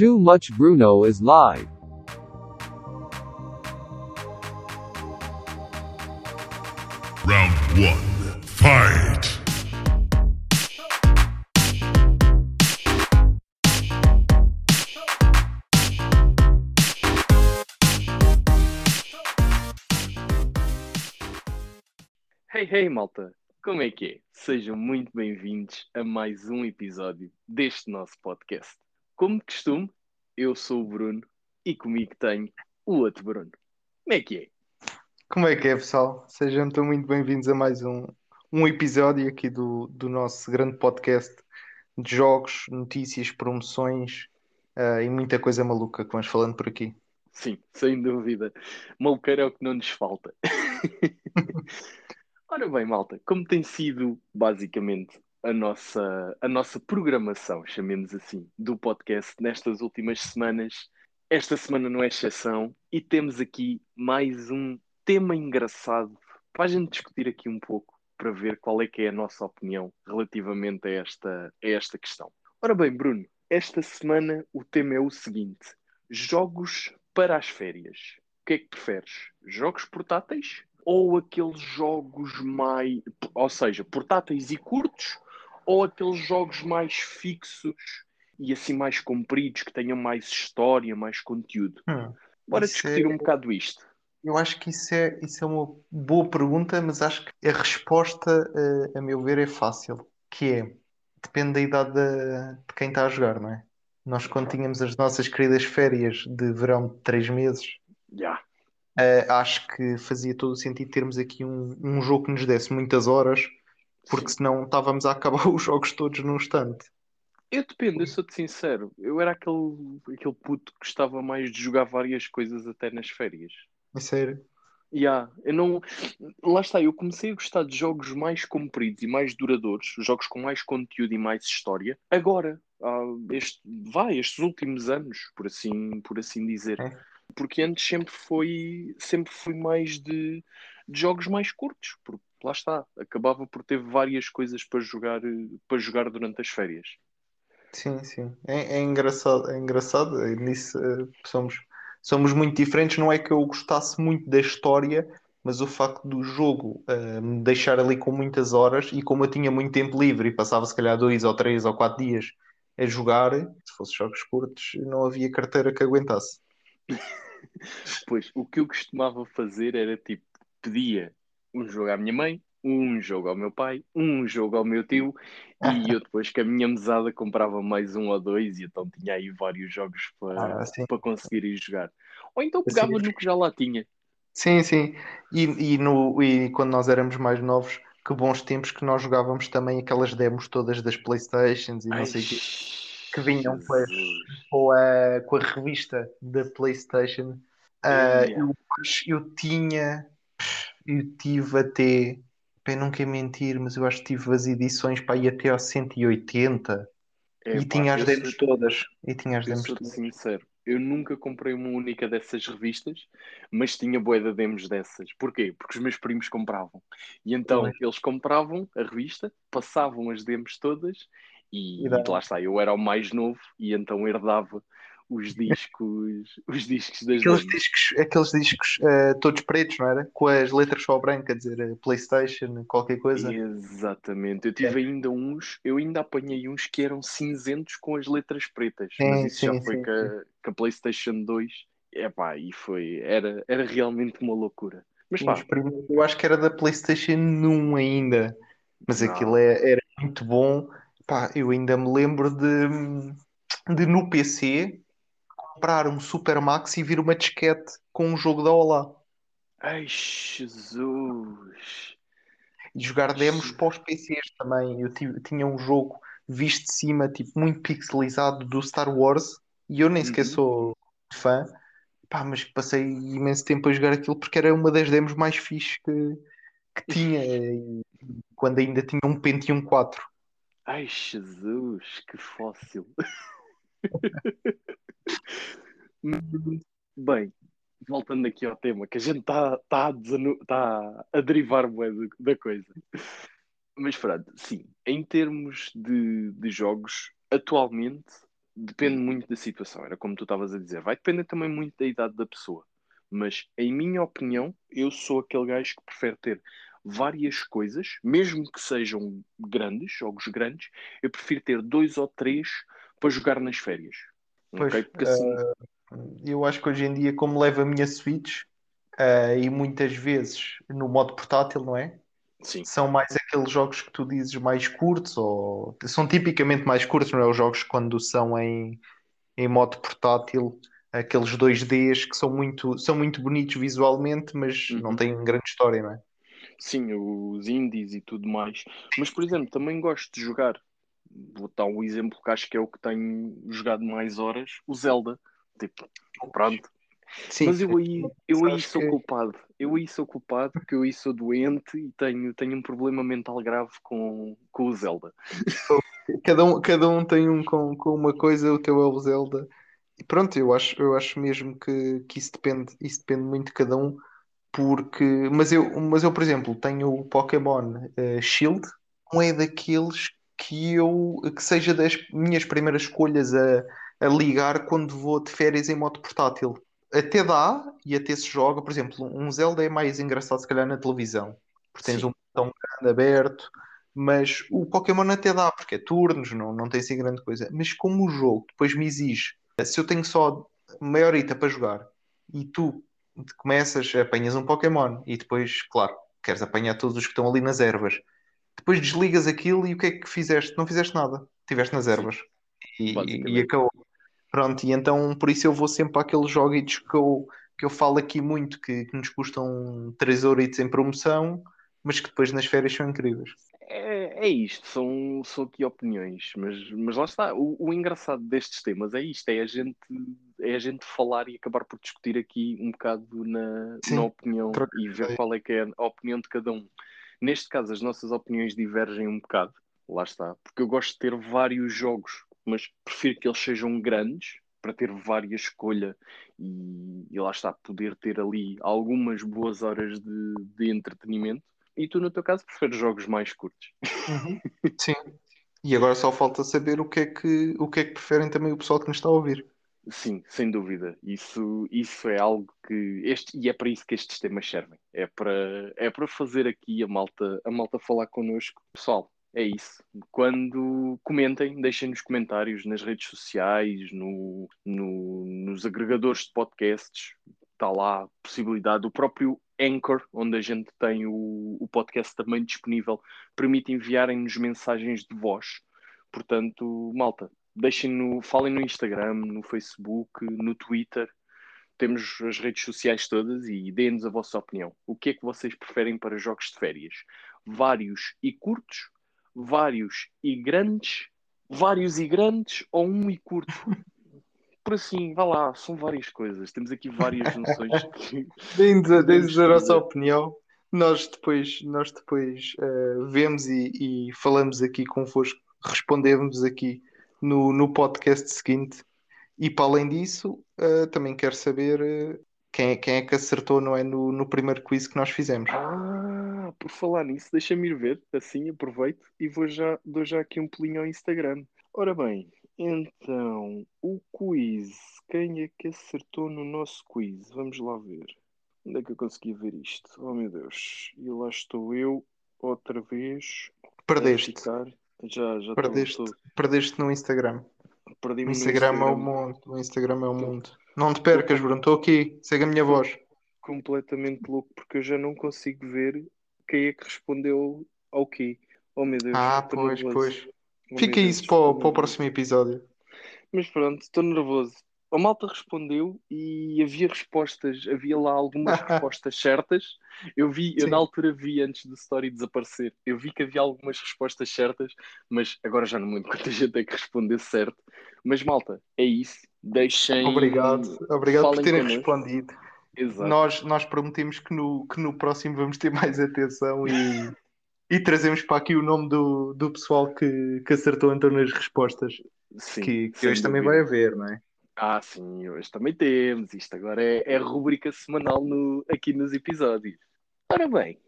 Too Much Bruno is live. Round one, fight! Hey, hey, malta! Como é que é? Sejam muito bem-vindos a mais um episódio deste nosso podcast. Como de costume, eu sou o Bruno e comigo tenho o outro Bruno. Como é que é? Como é que é, pessoal? Sejam então muito bem-vindos a mais um, um episódio aqui do, do nosso grande podcast de jogos, notícias, promoções ah, e muita coisa maluca que vamos falando por aqui. Sim, sem dúvida. Maluqueiro é o que não nos falta. Ora bem, malta, como tem sido basicamente a nossa, a nossa programação, chamemos assim, do podcast nestas últimas semanas, esta semana não é exceção e temos aqui mais um tema engraçado para a gente discutir aqui um pouco para ver qual é que é a nossa opinião relativamente a esta, a esta questão. Ora bem, Bruno, esta semana o tema é o seguinte: jogos para as férias. O que é que preferes? Jogos portáteis ou aqueles jogos mais, ou seja, portáteis e curtos, ou aqueles jogos mais fixos e assim mais compridos, que tenham mais história, mais conteúdo? Hum, Bora discutir é- um bocado isto. Eu acho que isso é, isso é uma boa pergunta, mas acho que a resposta, ah, a meu ver, é fácil, que é, depende da idade da- de quem está a jogar, não é? Nós quando tínhamos as nossas queridas férias de verão de três meses, Já. Uh, acho que fazia todo o sentido termos aqui um, um jogo que nos desse muitas horas, porque senão estávamos a acabar os jogos todos num instante. Eu dependo, eu sou-te sincero. Eu era aquele, aquele puto que gostava mais de jogar várias coisas até nas férias. É sério. Yeah, eu não. Lá está, eu comecei a gostar de jogos mais compridos e mais duradouros, jogos com mais conteúdo e mais história, agora, este, vai, estes últimos anos, por assim, por assim dizer. É. Porque antes sempre foi, sempre fui mais de, de jogos mais curtos, porque lá está, acabava por ter várias coisas para jogar, para jogar durante as férias. Sim, sim. É, é engraçado, é engraçado. é Nisso, uh, somos, somos muito diferentes. Não é que eu gostasse muito da história, mas o facto do jogo uh, me deixar ali com muitas horas e como eu tinha muito tempo livre e passava se calhar dois ou três ou quatro dias a jogar, se fosse jogos curtos, não havia carteira que aguentasse. Pois, o que eu costumava fazer era tipo, pedia um jogo à minha mãe, um jogo ao meu pai, um jogo ao meu tio, e eu depois com a minha mesada comprava mais um ou dois, e então tinha aí vários jogos para, Ah, sim. para conseguir ir jogar. Ou então pegava no que já lá tinha. Sim, sim. E, e, no, e quando nós éramos mais novos, que bons tempos que nós jogávamos também aquelas demos todas das Playstations e não Ai, sei o quê, que vinham com, a, com a revista da Playstation. Ah, Yeah. eu, eu tinha, eu tive até, para não quero mentir, mas eu acho que tive as edições para ir até ao 180 e Epá, tinha as demos todas. E tinha as Eu demos todas. sincero, eu nunca comprei uma única dessas revistas, mas tinha bué de demos dessas. Porquê? Porque os meus primos compravam. E então eles compravam a revista, passavam as demos todas e, E dava. lá está, eu era o mais novo e então herdava os discos, os discos das Aqueles discos, aqueles discos ah, todos pretos, não era? Com as letras só branca, dizer ah, PlayStation, qualquer coisa. Exatamente, eu tive É. ainda uns, eu ainda apanhei uns que eram cinzentos com as letras pretas, Sim, mas isso já sim, foi sim, com a, com a PlayStation 2, epá, e foi, era, era realmente uma loucura. Mas pá, primeiros, eu acho que era da PlayStation 1 ainda, mas Não. aquilo é- era muito bom. Pá, eu ainda me lembro de, de no PC comprar um Super Max e vir uma disquete com um jogo da Olá ai Jesus, e jogar demos para os PCs também. Eu tinha um jogo visto de cima, tipo, muito pixelizado do Star Wars e eu nem sequer Uhum. sou fã, pá, mas passei imenso tempo a jogar aquilo porque era uma das demos mais fixes que, que tinha, quando ainda tinha um Pentium 4. ai Jesus, que fóssil. Bem, voltando aqui ao tema, que a gente está tá a, desanu- tá a derivar da coisa. Mas pronto, sim, em termos de, de jogos, atualmente depende muito da situação, era como tu estavas a dizer. Vai depender também muito da idade da pessoa. Mas, em minha opinião, eu sou aquele gajo que prefere ter várias coisas, mesmo que sejam grandes, jogos grandes, eu prefiro ter dois ou três para jogar nas férias. Pois, ok? Porque assim, uh, eu acho que hoje em dia, como levo a minha Switch, uh, e muitas vezes no modo portátil, não é? sim, São mais aqueles jogos que tu dizes mais curtos, ou são tipicamente mais curtos, não é? Os jogos quando são em, em modo portátil, aqueles 2Ds que são muito, são muito bonitos visualmente, mas não Uhum. têm grande história, não é? sim, os indies e tudo mais. Mas, por exemplo, também gosto de jogar. Vou dar um exemplo que acho que é o que tenho jogado mais horas, o Zelda. Tipo, pronto. Sim, Mas eu aí, eu aí sou que- culpado. Eu aí sou culpado porque eu aí sou doente e tenho, tenho um problema mental grave com, com o Zelda. Cada um, cada um tem um com, com uma coisa, o teu é o Zelda. E pronto, eu acho, eu acho mesmo que, que isso depende, isso depende muito de cada um, porque, mas eu, mas eu, por exemplo, tenho o Pokémon eh, Shield, não é daqueles que eu, que seja das minhas primeiras escolhas a, a ligar quando vou de férias em modo portátil. Até dá, e até se joga, por exemplo, um Zelda é mais engraçado se calhar na televisão, porque tens Sim. um botão grande aberto, mas o Pokémon até dá, porque é turnos, não, não tem assim grande coisa. Mas como o jogo depois me exige, se eu tenho só meia horita para jogar e tu começas, apanhas um Pokémon e depois, claro, queres apanhar todos os que estão ali nas ervas, depois desligas aquilo e o que é que fizeste? Não fizeste nada, estiveste nas ervas e, e acabou. Pronto, e então por isso eu vou sempre para aqueles joguitos que eu, que eu falo aqui muito, que, que nos custam 3 euritos em promoção, mas que depois nas férias são incríveis. É, é isto, são, são aqui opiniões, mas, mas lá está. O, o engraçado destes temas é isto: é a gente, é a gente falar e acabar por discutir aqui um bocado na, Sim, na opinião e ver qual é que é a opinião de cada um. Neste caso, as nossas opiniões divergem um bocado, lá está, porque eu gosto de ter vários jogos, mas prefiro que eles sejam grandes para ter várias escolha e, e lá está, poder ter ali algumas boas horas de, de entretenimento. E tu, no teu caso, preferes jogos mais curtos. Sim. E agora só falta saber o que é que, o que é que preferem também o pessoal que nos está a ouvir. Sim, sem dúvida. Isso, isso é algo que este e é para isso que estes temas servem. É para é para fazer aqui a malta a malta falar connosco. Pessoal, é isso. Quando comentem, deixem nos comentários nas redes sociais, no, no- nos agregadores de podcasts. Está lá a possibilidade. O próprio Anchor, onde a gente tem o, o podcast também disponível, permite enviarem-nos mensagens de voz. Portanto, malta, deixem no, falem no Instagram, no Facebook, no Twitter. Temos as redes sociais todas e deem-nos a vossa opinião. O que é que vocês preferem para jogos de férias? Vários e curtos? Vários e grandes? Vários e grandes ou um e curto? Por assim, vá lá, são várias coisas. Temos aqui várias noções que Deem-nos a, deem-nos a nossa opinião. Nós depois, nós depois eh, vemos e, e falamos aqui convosco, respondemos aqui no, no podcast seguinte. E para além disso, eh, também quero saber eh, quem, é, quem é que acertou, não é? No, no primeiro quiz que nós fizemos. Ah, por falar nisso, deixa-me ir ver, assim aproveito e vou já, dou já aqui um pulinho ao Instagram. Ora bem, então, o quiz, quem é que acertou no nosso quiz? Vamos lá ver. Onde é que eu consegui ver isto? Oh meu Deus, e lá estou eu, outra vez, Perdeste. ficar. Já, já Perdeste. Perdeste no Instagram. perdi-me O no Instagram é o Instagram. mundo. O Instagram é o mundo. Não te percas, Bruno. Estou aqui. Segue a minha voz. completamente louco porque eu já não consigo ver quem é que respondeu ao quê. Oh meu Deus, Ah, pois, nervoso. pois. Oh, Fica Deus, isso para o, para o próximo episódio. Mas pronto, estou nervoso. A malta respondeu e havia respostas, havia lá algumas respostas certas. Eu vi, eu Sim. na altura vi antes do story desaparecer, eu vi que havia algumas respostas certas, mas agora já não me lembro quanta gente é que respondeu certo. Mas malta, é isso. Deixem. Obrigado. Obrigado por terem respondido. Exato. Nós, nós prometemos que no, que no próximo vamos ter mais atenção e, e trazemos para aqui o nome do, do pessoal que, que acertou então nas respostas. Sim, que que hoje também dúvida. vai haver, não é? Ah, sim, hoje também temos. Isto agora é, é a rúbrica semanal no, aqui nos episódios. Ora bem,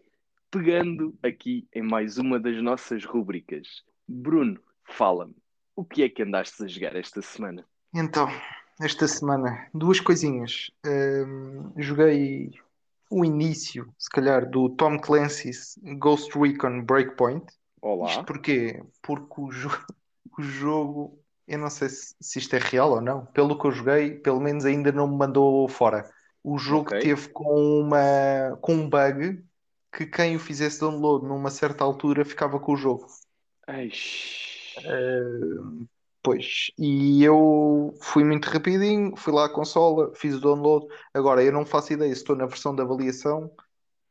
pegando aqui em mais uma das nossas rúbricas, Bruno, fala-me, o que é que andaste a jogar esta semana? Então, esta semana, duas coisinhas. Ahm, joguei o início, se calhar, do Tom Clancy's Ghost Recon Breakpoint. Olá. Isto porquê? Porque o, jo- o jogo, eu não sei se, se isto é real ou não. Pelo que eu joguei, pelo menos ainda não me mandou fora. O jogo Ok. teve com uma, com um bug que quem o fizesse download numa certa altura ficava com o jogo. Uh, pois, e eu fui muito rapidinho, fui lá à consola, fiz o download. Agora, eu não faço ideia se estou na versão de avaliação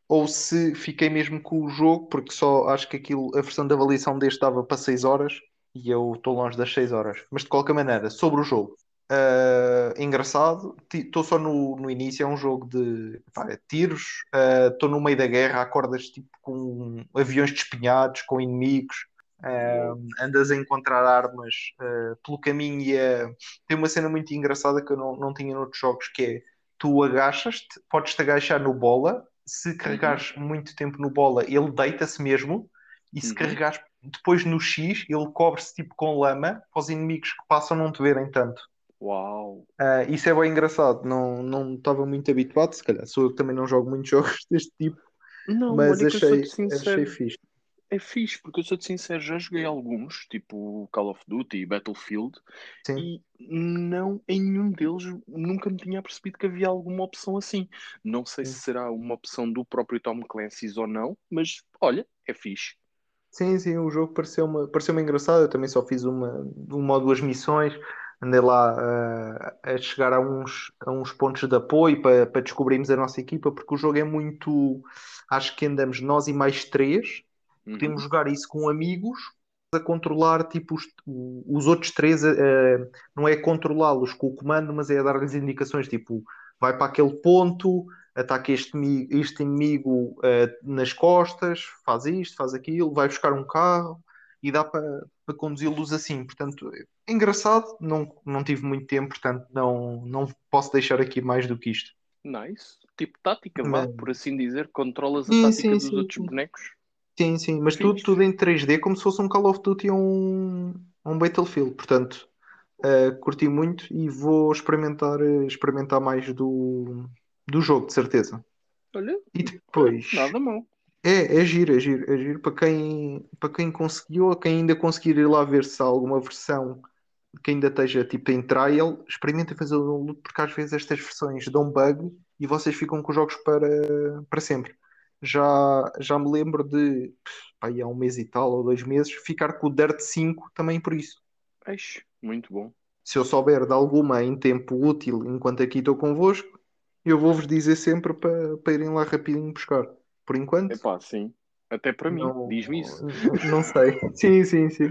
ou se fiquei mesmo com o jogo, porque só acho que aquilo, a versão de avaliação deste dava para 6 horas e eu estou longe das 6 horas. Mas de qualquer maneira, sobre o jogo, uh, engraçado, estou só no, no início, é um jogo de pá, tiros, uh, estou no meio da guerra, acordas tipo com aviões despenhados, com inimigos. Um, andas a encontrar armas uh, pelo caminho e uh, tem uma cena muito engraçada que eu não, não tinha noutros jogos que é tu agachas-te, podes-te agachar no bola se carregares muito tempo no bola ele deita-se mesmo e se Uhum. carregares depois no X ele cobre-se tipo com lama para os inimigos que passam não te verem tanto Uau. Uh, isso é bem engraçado não não estava muito habituado se calhar sou eu que também não jogo muitos jogos deste tipo Não, mas eu achei, sincero. achei fixe É fixe, porque eu sou-te sincero, já joguei alguns, tipo Call of Duty e Battlefield, sim e não, em nenhum deles nunca me tinha percebido que havia alguma opção assim. Não sei se Sim. será uma opção do próprio Tom Clancy's ou não, mas olha, é fixe. Sim, sim, o jogo pareceu-me pareceu-me engraçado. Eu também só fiz uma, uma ou duas missões, andei lá ah, a chegar a uns, a uns pontos de apoio para, para descobrirmos a nossa equipa, porque o jogo é muito. Acho que andamos nós e mais três, Uhum. podemos jogar isso com amigos a controlar tipo os, os outros três eh, não é controlá-los com o comando mas é a dar-lhes indicações tipo vai para aquele ponto ataca este, este inimigo eh, nas costas faz isto, faz aquilo vai buscar um carro e dá para, conduzi-los assim portanto é engraçado não, não tive muito tempo portanto não, não posso deixar aqui mais do que isto Nice. Tipo tática, vá, Mas- por assim dizer, controlas a Sim, tática sim, dos sim, outros bonecos. Sim, sim, mas tudo, tudo em 3D, como se fosse um Call of Duty ou um, um Battlefield. Portanto, eh, curti muito e vou experimentar, eh, experimentar mais do, do jogo, de certeza. Olha, E depois, nada mal. é, é giro, é giro, é giro. Para quem, para quem conseguiu, ou quem ainda conseguir ir lá ver se há alguma versão que ainda esteja tipo em trial, experimentem fazer o download, porque às vezes estas versões dão bug e vocês ficam com os jogos para, para sempre. Já, já me lembro de, pá, aí há um mês e tal, ou dois meses, ficar com o Dirt 5 também por isso. Eish, muito bom. Se eu souber de alguma em tempo útil enquanto aqui estou convosco, eu vou-vos dizer sempre para, para irem lá rapidinho buscar. Por enquanto, Epá, sim. Até para mim, não, diz-me isso. não sei. Sim, sim, sim.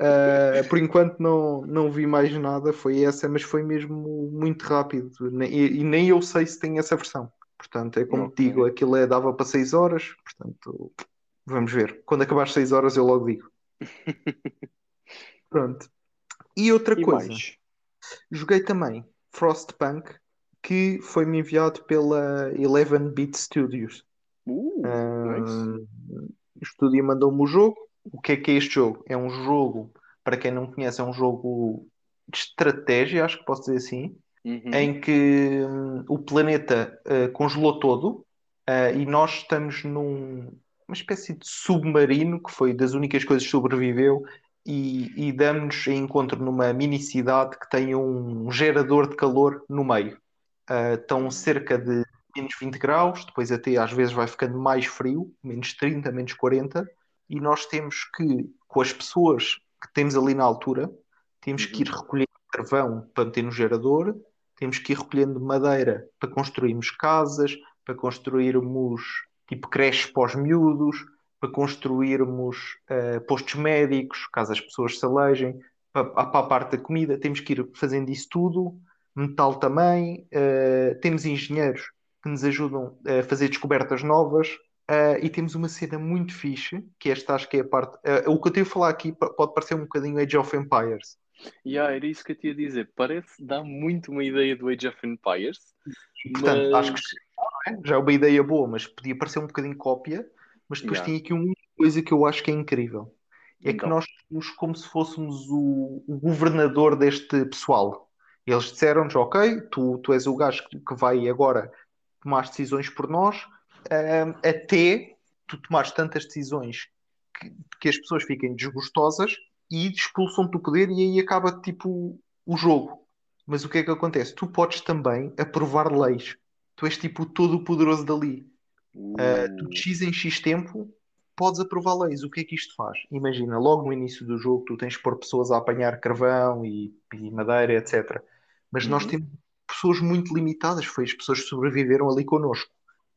Uh, por enquanto não, não vi mais nada, foi essa, mas foi mesmo muito rápido. E, e nem eu sei se tem essa versão. Portanto, é como te Ok. digo, aquilo é, dava para 6 horas. Portanto, vamos ver. Quando acabar as 6 horas, eu logo digo. Pronto. E outra E coisa, mais? joguei também Frostpunk, que foi-me enviado pela 11-Bit Studios. Uh, nice. O estúdio mandou-me o jogo. O que é que é este jogo? É um jogo, para quem não conhece, é um jogo de estratégia, acho que posso dizer assim, Uhum. em que hum, o planeta ah, congelou todo ah, e nós estamos num uma espécie de submarino que foi das únicas coisas que sobreviveu e, e damos encontro numa mini cidade que tem um gerador de calor no meio. Ah, estão cerca de menos 20 graus, depois até às vezes vai ficando mais frio, menos 30, menos 40, e nós temos que, com as pessoas que temos ali na altura, temos que ir recolhendo carvão para meter no gerador, temos que ir recolhendo madeira para construirmos casas, para construirmos tipo creches para os miúdos, para construirmos eh, postos médicos, caso as pessoas se alejem, para, para a parte da comida, temos que ir fazendo isso tudo, metal também, eh, temos engenheiros que nos ajudam a fazer descobertas novas. eh, e temos uma cena muito fixe, que esta acho que é a parte. eh, o que eu tenho a falar aqui pode parecer um bocadinho Age of Empires. Yeah, era isso que eu te ia dizer. Parece dar muito uma ideia do Age of Empires, Portanto, mas acho que já é uma ideia boa, mas podia parecer um bocadinho cópia. Mas depois Yeah. tem aqui uma coisa que eu acho que é incrível: é que Então. nós somos como se fôssemos o, o governador deste pessoal. Eles disseram-nos, ok, tu, tu és o gajo que, que vai agora tomar as decisões por nós, ahm, até tu tomares tantas decisões que, que as pessoas fiquem desgostosas e expulsam-te do poder e aí acaba tipo o jogo. Mas o que é que acontece? Tu podes também aprovar leis. Tu és tipo todo o poderoso dali. Uh, tu de X em X tempo podes aprovar leis. O que é que isto faz? Imagina, logo no início do jogo, tu tens que pôr pessoas a apanhar carvão e, e madeira, etc. Mas nós Uhum. temos pessoas muito limitadas, foi as pessoas que sobreviveram ali connosco.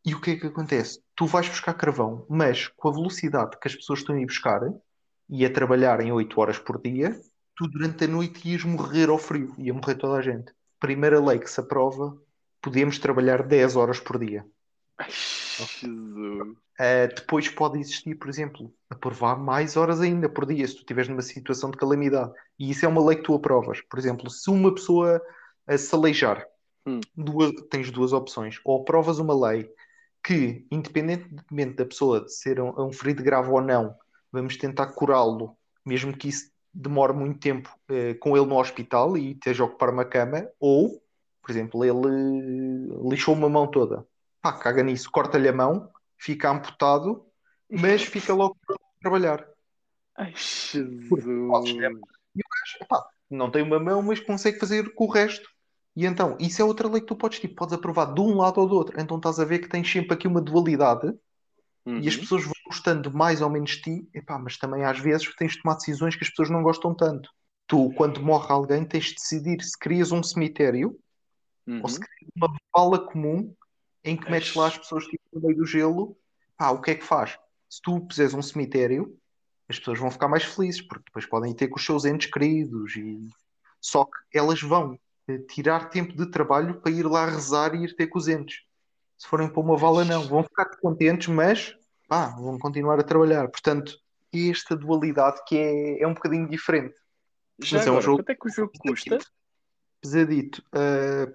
E o que é que acontece? Tu vais buscar carvão, mas com a velocidade que as pessoas estão a ir buscar e a trabalhar em 8 horas por dia, tu durante a noite ias morrer ao frio, ia morrer toda a gente. Primeira lei que se aprova, podemos trabalhar 10 horas por dia. Ai, Jesus. Uh, depois pode existir, por exemplo, aprovar mais horas ainda por dia, se tu estiveres numa situação de calamidade. E isso é uma lei que tu aprovas. Por exemplo, se uma pessoa se aleijar, Hum. duas- tens duas opções. Ou aprovas uma lei que, independentemente da pessoa ser um, um ferido grave ou não, vamos tentar curá-lo, mesmo que isso demore muito tempo uh, com ele no hospital e esteja a ocupar uma cama, ou, por exemplo, ele lixou uma mão toda. Pá, caga nisso, corta-lhe a mão, fica amputado, mas fica logo para trabalhar. Ai, Porque Jesus. ter- Epá, não tem uma mão, mas consegue fazer com o resto. E então, isso é outra lei que tu podes, tipo, podes aprovar de um lado ou do outro. Então estás a ver que tens sempre aqui uma dualidade e as Uhum. pessoas vão gostando mais ou menos de ti, epá, mas também às vezes tens de tomar decisões que as pessoas não gostam tanto. Tu, quando morre alguém, tens de decidir se crias um cemitério Uhum. ou se crias uma vala comum em que metes lá as pessoas tipo, no meio do gelo. Pá, o que é que faz? Se tu puseres um cemitério, as pessoas vão ficar mais felizes, porque depois podem ter com os seus entes queridos e só que elas vão tirar tempo de trabalho para ir lá rezar e ir ter com os entes. Se forem para uma vala, não. Vão ficar contentes, mas pá, vão continuar a trabalhar. Portanto, esta dualidade que é, é um bocadinho diferente. Já Mas é um agora, jogo- quanto é que o jogo custa? Pesadito. Uh,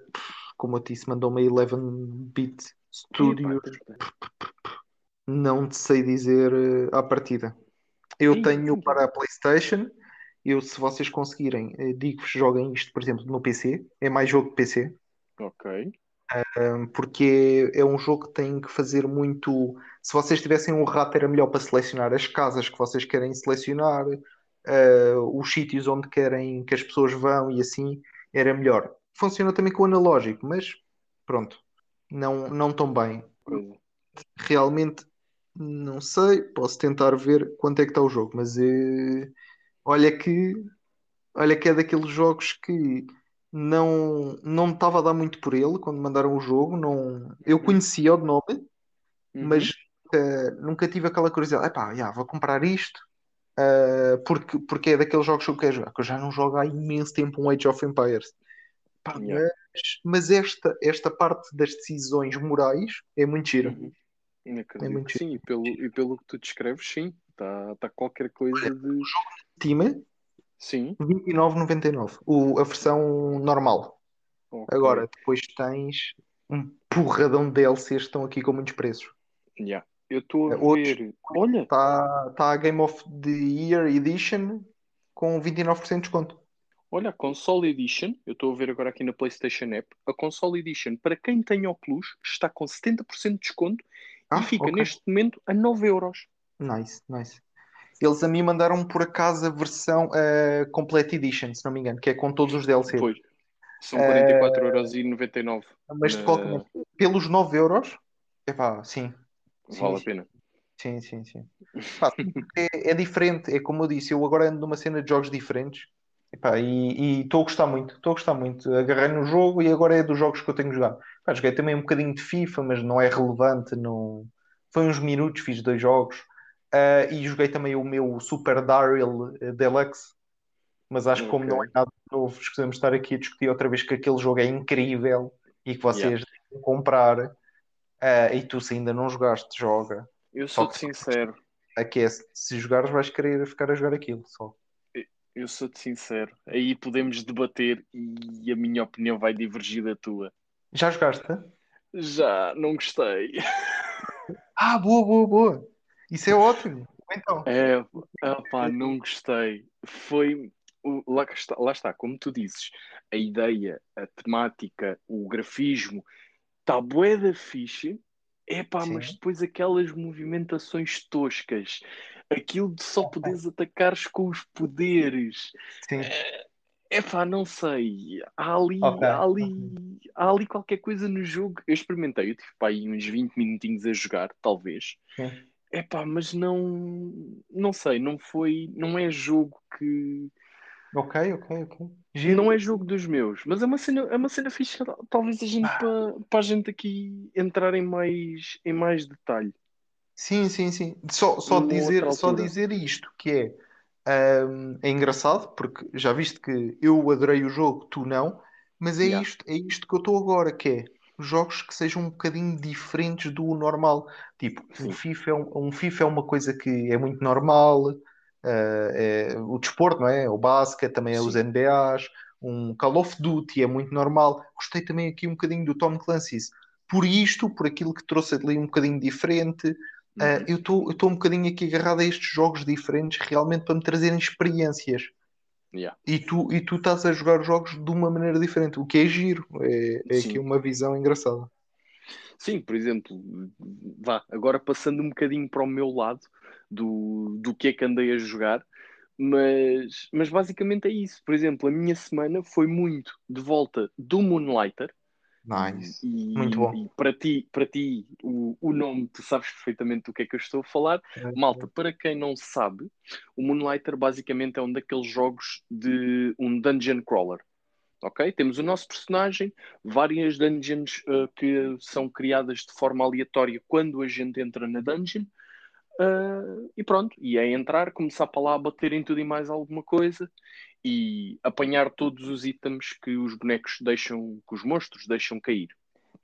como eu disse, mandou-me a 11-bit Studio. Epá, tenta. Não te sei dizer uh, à partida. Eu Ih, tenho sim. para a PlayStation. Eu, se vocês conseguirem, eh, digo-vos, joguem isto, por exemplo, no PC. É mais jogo de PC. Ok. um, porque é, é um jogo que tem que fazer muito. Se vocês tivessem um rato, era melhor para selecionar as casas que vocês querem selecionar, uh, os sítios onde querem que as pessoas vão e assim, era melhor. Funciona também com o analógico, mas pronto, não, não tão bem. Coisa. Realmente não sei, posso tentar ver quanto é que está o jogo, mas eh, olha que olha que é daqueles jogos que não não me estava a dar muito por ele quando mandaram o jogo, não eu conhecia o de nome, Uhum. mas eh, nunca tive aquela curiosidade, epá, já, vou comprar isto eh, porque, porque é daqueles jogos que eu quero jogar, que eu já não jogo há imenso tempo um Age of Empires. Yeah. mas, mas esta, esta parte das decisões morais é muito gira. Uhum. É muito sim, e pelo, e pelo que tu descreves, sim. Está tá qualquer coisa de. Steam, Sim. 29,99. O, a versão normal. ok. Agora, depois tens um porradão de DLCs que estão aqui com muitos preços. Yeah. Eu estou a É, outros- ver. Olha, Está tá a Game of the Year Edition com 29% de desconto. olha, a Console Edition. Eu estou a ver agora aqui na PlayStation App. A Console Edition, para quem tem Oculus, está com 70% de desconto Ah, e fica ok. neste momento a 9 euros. Nice, nice. Eles a mim mandaram por acaso a versão eh, Complete Edition, se não me engano, que é com todos os DLCs. Pois. São Eh, 44,99€. Mas de qualquer maneira, pelos 9 euros, epá, sim. Sim, Vale a sim. pena. Sim, sim, sim. Pá, é, é diferente, é como eu disse, eu agora ando numa cena de jogos diferentes Epá, e estou a gostar muito, estou a gostar muito. Agarrei no jogo e agora é dos jogos que eu tenho jogado. Pá, joguei também um bocadinho de FIFA, mas não é relevante. Não... Foi uns minutos, fiz dois jogos. Ah, e joguei também o meu Super Daryl eh, Deluxe, mas acho que como não é nada novo, escusamos estar aqui a discutir outra vez que aquele jogo é incrível e que vocês Yeah. devem comprar. Ah, e tu, se ainda não jogaste, joga. Eu sou-te sincero. Aquece. Se jogares, vais querer ficar a jogar aquilo só. Eu sou-te sincero. Aí podemos debater e a minha opinião vai divergir da tua. Já jogaste? Já não gostei. Ah, boa, boa, boa. Isso é ótimo. Então, É, opá, não gostei. Foi lá está, lá está, como tu dizes, a ideia, a temática, o grafismo, está bué da fixe, epá, mas Sim. depois aquelas movimentações toscas, aquilo de só poderes atacares com os poderes, Sim. epá, não sei, há ali, Ok, há ali, há ali qualquer coisa no jogo. Eu experimentei, eu tive pá, aí uns 20 minutinhos a jogar, talvez. Sim. Epá, mas não, não sei, não foi, não é jogo que, Ok, ok, ok. Giro. não é jogo dos meus, mas é uma cena, é uma cena fixe, talvez a gente, Ah. para, para a gente aqui entrar em mais, em mais detalhe. Sim, sim, sim. Só, só Numa dizer, só dizer isto, que é, hum, é engraçado, porque já viste que eu adorei o jogo, tu não, mas é Yeah. isto, é isto que eu estou agora, que é jogos que sejam um bocadinho diferentes do normal. Tipo, Sim. um FIFA é, um, um FIFA é uma coisa que é muito normal, eh, é o desporto, não é? O basquete, também é os Sim. NBAs, um Call of Duty é muito normal. Gostei também aqui um bocadinho do Tom Clancy's. Por isto, por aquilo que trouxe ali um bocadinho diferente, Uh, eu estou um bocadinho aqui agarrado a estes jogos diferentes realmente para me trazerem experiências. Yeah. E tu, e tu estás a jogar jogos de uma maneira diferente, o que é giro. É, é Sim. aqui uma visão engraçada. Sim, por exemplo, vá, agora passando um bocadinho para o meu lado do, do que é que andei a jogar, mas, mas basicamente é isso. Por exemplo, a minha semana foi muito de volta do Moonlighter. Nice. E, Muito bom. e para ti, para ti o, o nome, tu sabes perfeitamente do que é que eu estou a falar. Malta, para quem não sabe, o Moonlighter basicamente é um daqueles jogos de um dungeon crawler. Ok? Temos o nosso personagem, várias dungeons uh, que são criadas de forma aleatória quando a gente entra na dungeon. Uh, e pronto, e é entrar, começar para lá a bater em tudo e mais alguma coisa e apanhar todos os itens que os bonecos deixam, que os monstros deixam cair.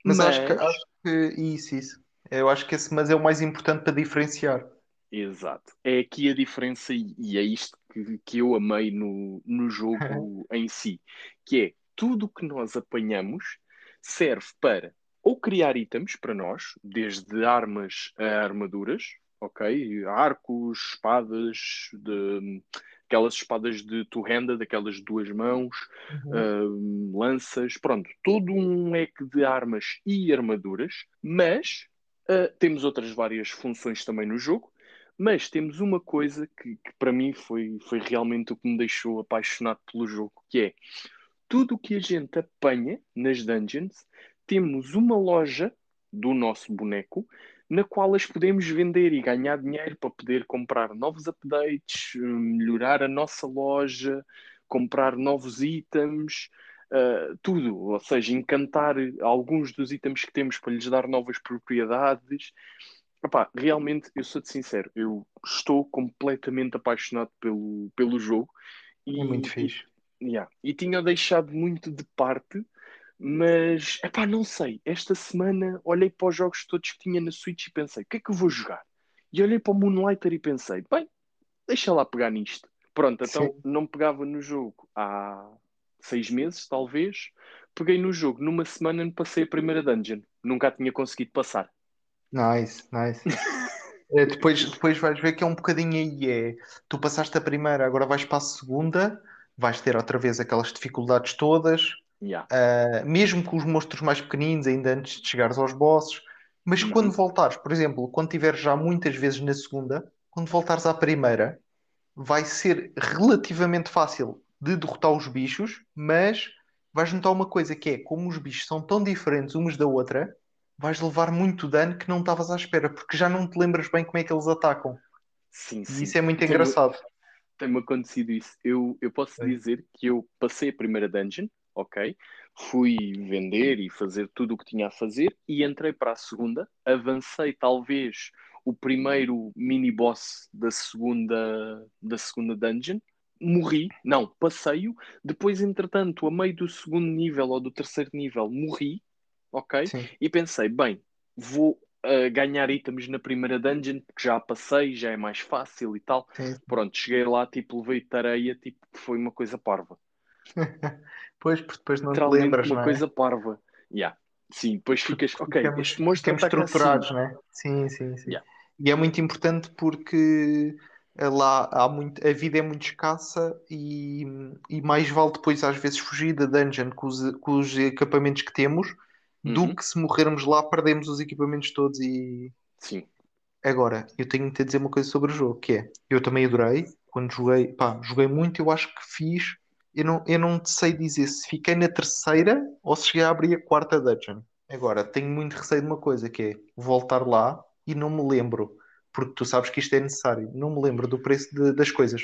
Mas, acho que, acho que isso, isso. Eu acho que esse mas é o mais importante para diferenciar. Exato. É aqui a diferença e, e é isto que, que eu amei no, no jogo em si, que é tudo o que nós apanhamos serve para ou criar itens para nós, desde armas a armaduras, ok? Arcos, espadas, de, aquelas espadas de two-handed, aquelas de duas mãos, Uhum. uh, lanças, pronto, todo um leque de armas e armaduras, mas uh, temos outras várias funções também no jogo, mas temos uma coisa que, que para mim foi, foi realmente o que me deixou apaixonado pelo jogo, que é tudo o que a gente apanha nas dungeons, temos uma loja do nosso boneco na qual as podemos vender e ganhar dinheiro para poder comprar novos updates, melhorar a nossa loja, comprar novos itens, uh, tudo. Ou seja, encantar alguns dos itens que temos para lhes dar novas propriedades. Epá, realmente, eu sou-te sincero, eu estou completamente apaixonado pelo, pelo jogo. E, é muito fixe. Yeah, e tinha deixado muito de parte mas, epá, não sei. Esta semana olhei para os jogos todos que tinha na Switch e pensei, o que é que eu vou jogar? E olhei para o Moonlighter e pensei, bem, deixa lá pegar nisto. Pronto, então Sim. não pegava no jogo há seis meses, talvez. Peguei no jogo, numa semana passei a primeira dungeon. Nunca a tinha conseguido passar. Nice, nice. é, depois, depois vais ver que é um bocadinho aí. É, tu passaste a primeira, agora vais para a segunda, vais ter outra vez aquelas dificuldades todas. Yeah. Uh, mesmo com os monstros mais pequeninos, ainda antes de chegares aos bosses. Mas Uhum. quando voltares, por exemplo, quando tiveres já muitas vezes na segunda, quando voltares à primeira, vai ser relativamente fácil de derrotar os bichos, mas vais notar uma coisa que é, como os bichos são tão diferentes uns da outra, vais levar muito dano que não estavas à espera, porque já não te lembras bem como é que eles atacam. Sim, E sim. isso é muito Tem-me- engraçado. Tem-me acontecido isso. Eu, eu posso Sim. dizer que eu passei a primeira dungeon, ok? Fui vender e fazer tudo o que tinha a fazer e entrei para a segunda. Avancei talvez o primeiro mini-boss da segunda, da segunda dungeon. Morri, não, passei-o. Depois, entretanto, a meio do segundo nível ou do terceiro nível, morri, ok? Sim. E pensei, bem, vou uh, ganhar itens na primeira dungeon, porque já passei, já é mais fácil e tal. Sim. Pronto, cheguei lá, tipo, levei tareia, tipo, foi uma coisa parva. Pois, porque depois não te lembras, uma não é? coisa parva. Yeah. Sim, depois ficas, ok, Ficamos, este monstro ficamos estruturados, assim. né? Sim, sim, sim. Yeah. E é muito importante porque eh, lá há muito, a vida é muito escassa e, e mais vale depois às vezes fugir da dungeon com os, com os equipamentos que temos Uhum. do que se morrermos lá perdemos os equipamentos todos e Sim. agora eu tenho que te dizer uma coisa sobre o jogo que é, eu também adorei quando joguei, pá, joguei muito eu acho que fiz eu não, eu não sei dizer se fiquei na terceira ou se cheguei a abrir a quarta dungeon. Agora tenho muito receio de uma coisa que é voltar lá e não me lembro porque tu sabes que isto é necessário. Não me lembro do preço de- das coisas.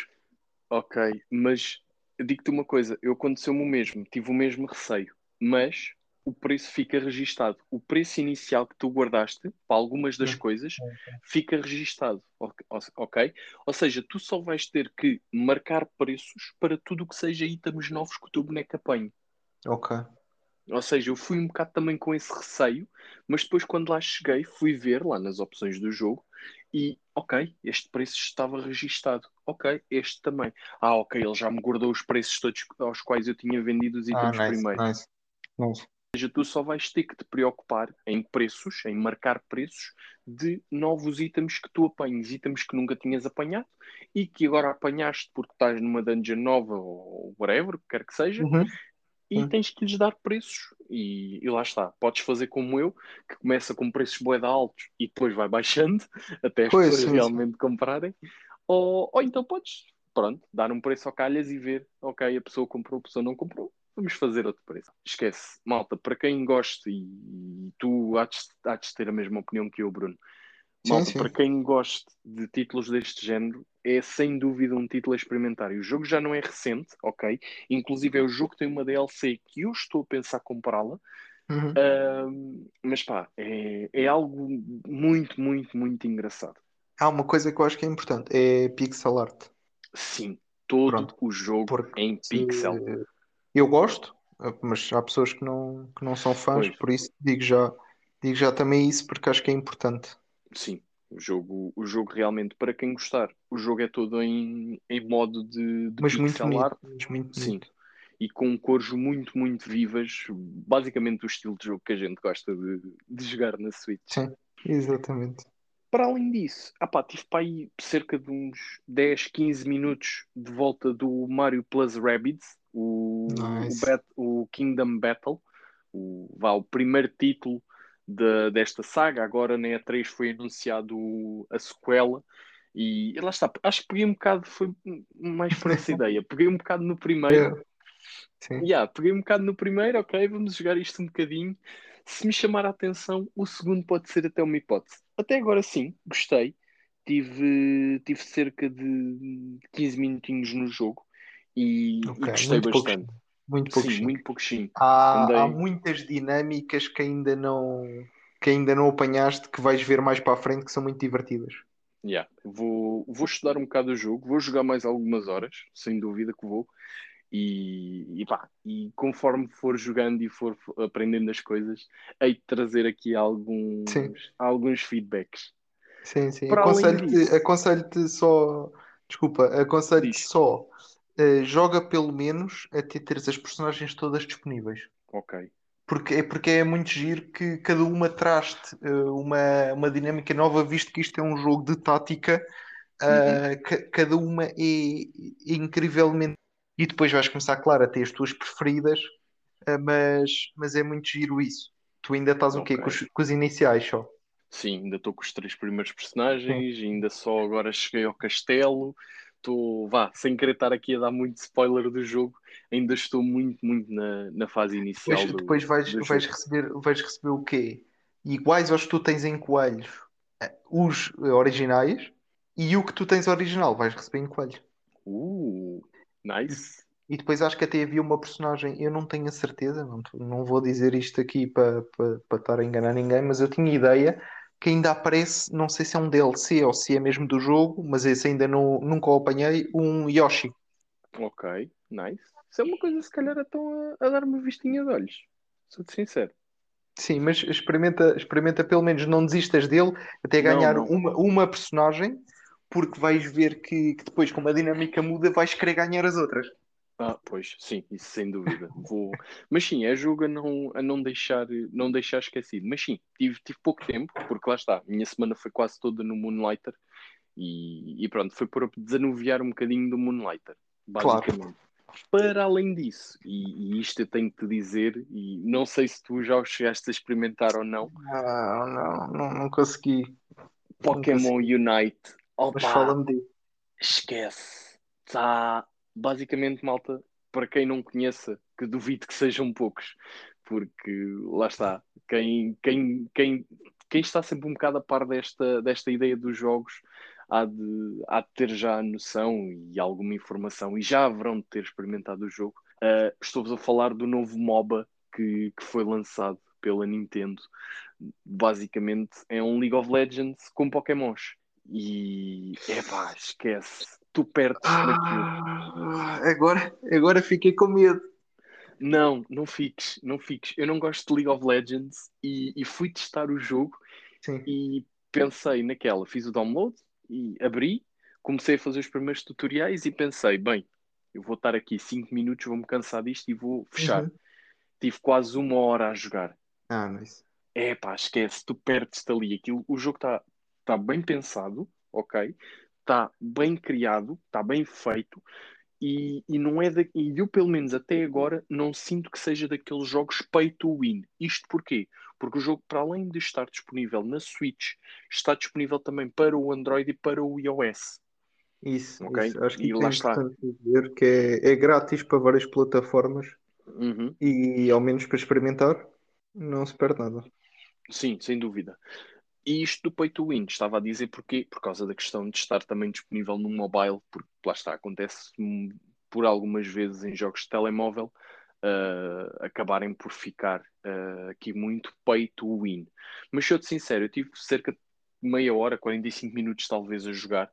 Ok, mas digo-te uma coisa, eu aconteceu-me o mesmo, tive o mesmo receio, mas o preço fica registado. O preço inicial que tu guardaste para algumas das coisas fica registado, ok? Ou seja, tu só vais ter que marcar preços para tudo o que seja itens novos que o teu boneco apanhe. ok Ou seja, eu fui um bocado também com esse receio, mas depois, quando lá cheguei, fui ver lá nas opções do jogo e, ok, este preço estava registado. Ok, este também. Ah, ok, ele já me guardou os preços todos aos quais eu tinha vendido os Ah, itens nice, primeiro. nice, nice. Ou seja, tu só vais ter que te preocupar em preços, em marcar preços de novos itens que tu apanhes, itens que nunca tinhas apanhado e que agora apanhaste porque estás numa dungeon nova ou whatever, quer que seja, Uhum. e Hum. tens que lhes dar preços. E, e lá está. Podes fazer como eu, que começa com preços boeda altos e depois vai baixando até as Pois, pessoas sim. realmente comprarem. Ou, ou então podes, pronto, dar um preço ao calhas e ver, ok, a pessoa comprou, a pessoa não comprou. Vamos fazer outro preço. Esquece, malta, para quem gosta, e, tu há de, ter a mesma opinião que eu, Bruno. Sim, Malta, sim. para quem gosta de títulos deste género, é sem dúvida um título a experimentar. E o jogo já não é recente, ok? Inclusive é o jogo que tem uma DLC que eu estou a pensar comprá-la. Uhum. Ahm, mas pá, é, é algo muito, muito, muito engraçado. Há uma coisa que eu acho que é importante, é pixel art. Sim, todo Pronto. o jogo Porque em pixel. Eu gosto, mas há pessoas que não, que não são fãs, Pois. por isso digo já, digo já também isso porque acho que é importante. Sim, o jogo, o jogo realmente, para quem gostar, o jogo é todo em, em modo de, de Mas muito bonito, mas muito Sim. bonito. e com cores muito, muito vivas, basicamente o estilo de jogo que a gente gosta de, de jogar na Switch. Sim, exatamente. Para além disso, ah pá, tive para aí cerca de uns 10, 15 minutos de volta do Mario Plus Rabbids, o, Nice. o, o Kingdom Battle, o, vá, o primeiro título de- desta saga. Agora na E3 foi anunciado a sequela. E lá está, acho que peguei um bocado, foi mais por essa ideia. Peguei um bocado no primeiro, É. Sim. Yeah, peguei um bocado no primeiro, ok, vamos jogar isto um bocadinho. Se me chamar a atenção, o segundo pode ser até uma hipótese. Até agora sim, gostei. Tive, tive cerca de 15 minutinhos no jogo e, e Ok, gostei muito poucos- bastante. Muito Sim, pouquinho. muito pouquinho. Há, Andei- há muitas dinâmicas que ainda não que ainda não apanhaste que vais ver mais para a frente que são muito divertidas. Yeah. Vou, vou estudar um bocado o jogo, vou jogar mais algumas horas, sem dúvida que vou. E, e, pá, e conforme for jogando e for aprendendo as coisas, hei de trazer aqui alguns, Sim. alguns feedbacks. Sim, sim. Aconselho-te, aconselho-te só, desculpa, aconselho-te só, eh, joga pelo menos até teres as personagens todas disponíveis. Ok. Porque é, porque é muito giro que cada uma traz-te eh, uma, uma dinâmica nova, visto que isto é um jogo de tática, ca- cada uma é, é incrivelmente. E depois vais começar, claro, a ter as tuas preferidas, mas, mas é muito giro isso. Tu ainda estás o quê? Com os, com os iniciais só. Sim, ainda estou com os três primeiros personagens, ainda só agora cheguei ao castelo. Estou, vá, sem querer estar aqui a dar muito spoiler do jogo, ainda estou muito, muito na, na fase inicial Depois, do, depois vais, do vais receber, vais receber o quê? Iguais aos que tu tens em coelhos, eh, os originais, e o que tu tens original vais receber em coelhos. Uh, nice. E depois acho que até havia uma personagem, eu não tenho a certeza, não, não vou dizer isto aqui para para- para estar a enganar ninguém, mas eu tinha ideia que ainda aparece, não sei se é um DLC ou se é mesmo do jogo, mas esse ainda não, nunca o apanhei, um Yoshi. Ok, nice. Isso é uma coisa, se calhar, estão a, a dar uma vistinha de olhos. Sou-te sincero. Sim, mas experimenta, experimenta pelo menos, não desistas dele até Não, ganhar não. Uma, uma personagem, porque vais ver que, que depois, como a dinâmica muda, vais querer ganhar as outras. Ah, pois, sim, isso sem dúvida. Vou... Mas sim, é jogo a não, a não, deixar, não deixar esquecido. Mas sim, tive, tive pouco tempo, porque lá está, minha semana foi quase toda no Moonlighter E, e pronto, foi para desanuviar um bocadinho do Moonlighter, basicamente. Para além disso, e, e isto eu tenho que te dizer, e não sei se tu já o chegaste a experimentar ou não, Não, não, não, não consegui. Pokémon Unite. Mas Opa, fala-me disso. esquece. Tá, basicamente, malta, para quem não conheça, que duvido que sejam poucos, porque lá está, quem, quem, quem, quem está sempre um bocado a par desta, desta ideia dos jogos há de, há de ter já a noção e alguma informação, e já haverão de ter experimentado o jogo. Uh, Estou-vos a falar do novo MOBA que, que foi lançado pela Nintendo. Basicamente é um League of Legends com Pokémons. E epá, esquece. Tu perdes. Ah, agora, agora fiquei com medo. Não, não fiques, não fiques. Eu não gosto de League of Legends e, e fui testar o jogo Sim. e pensei naquela, fiz o download e abri, comecei a fazer os primeiros tutoriais e pensei, bem, eu vou estar aqui 5 minutos, vou-me cansar disto e vou fechar. Uhum. Tive quase uma hora a jogar. Ah, nice. É pá, esquece, tu perdes-te ali. Aquilo, o jogo está tá bem pensado, ok? Está bem criado, está bem feito. E, e não é da, e eu pelo menos até agora não sinto que seja daqueles jogos pay to win. Isto porquê? Porque o jogo, para além de estar disponível na Switch, está disponível também para o Android e para o iOS. Isso, Ok, isso. Acho que e isso lá é está. dizer que é, é grátis para várias plataformas Uhum. e ao menos para experimentar não se perde nada. Sim, sem dúvida. E isto do Pay to Win, estava a dizer porquê? Por causa da questão de estar também disponível no mobile, porque lá está, acontece por algumas vezes em jogos de telemóvel ah, acabarem por ficar ah, aqui muito Pay to Win. Mas sou-te sincero, eu tive cerca de meia hora, 45 minutos talvez a jogar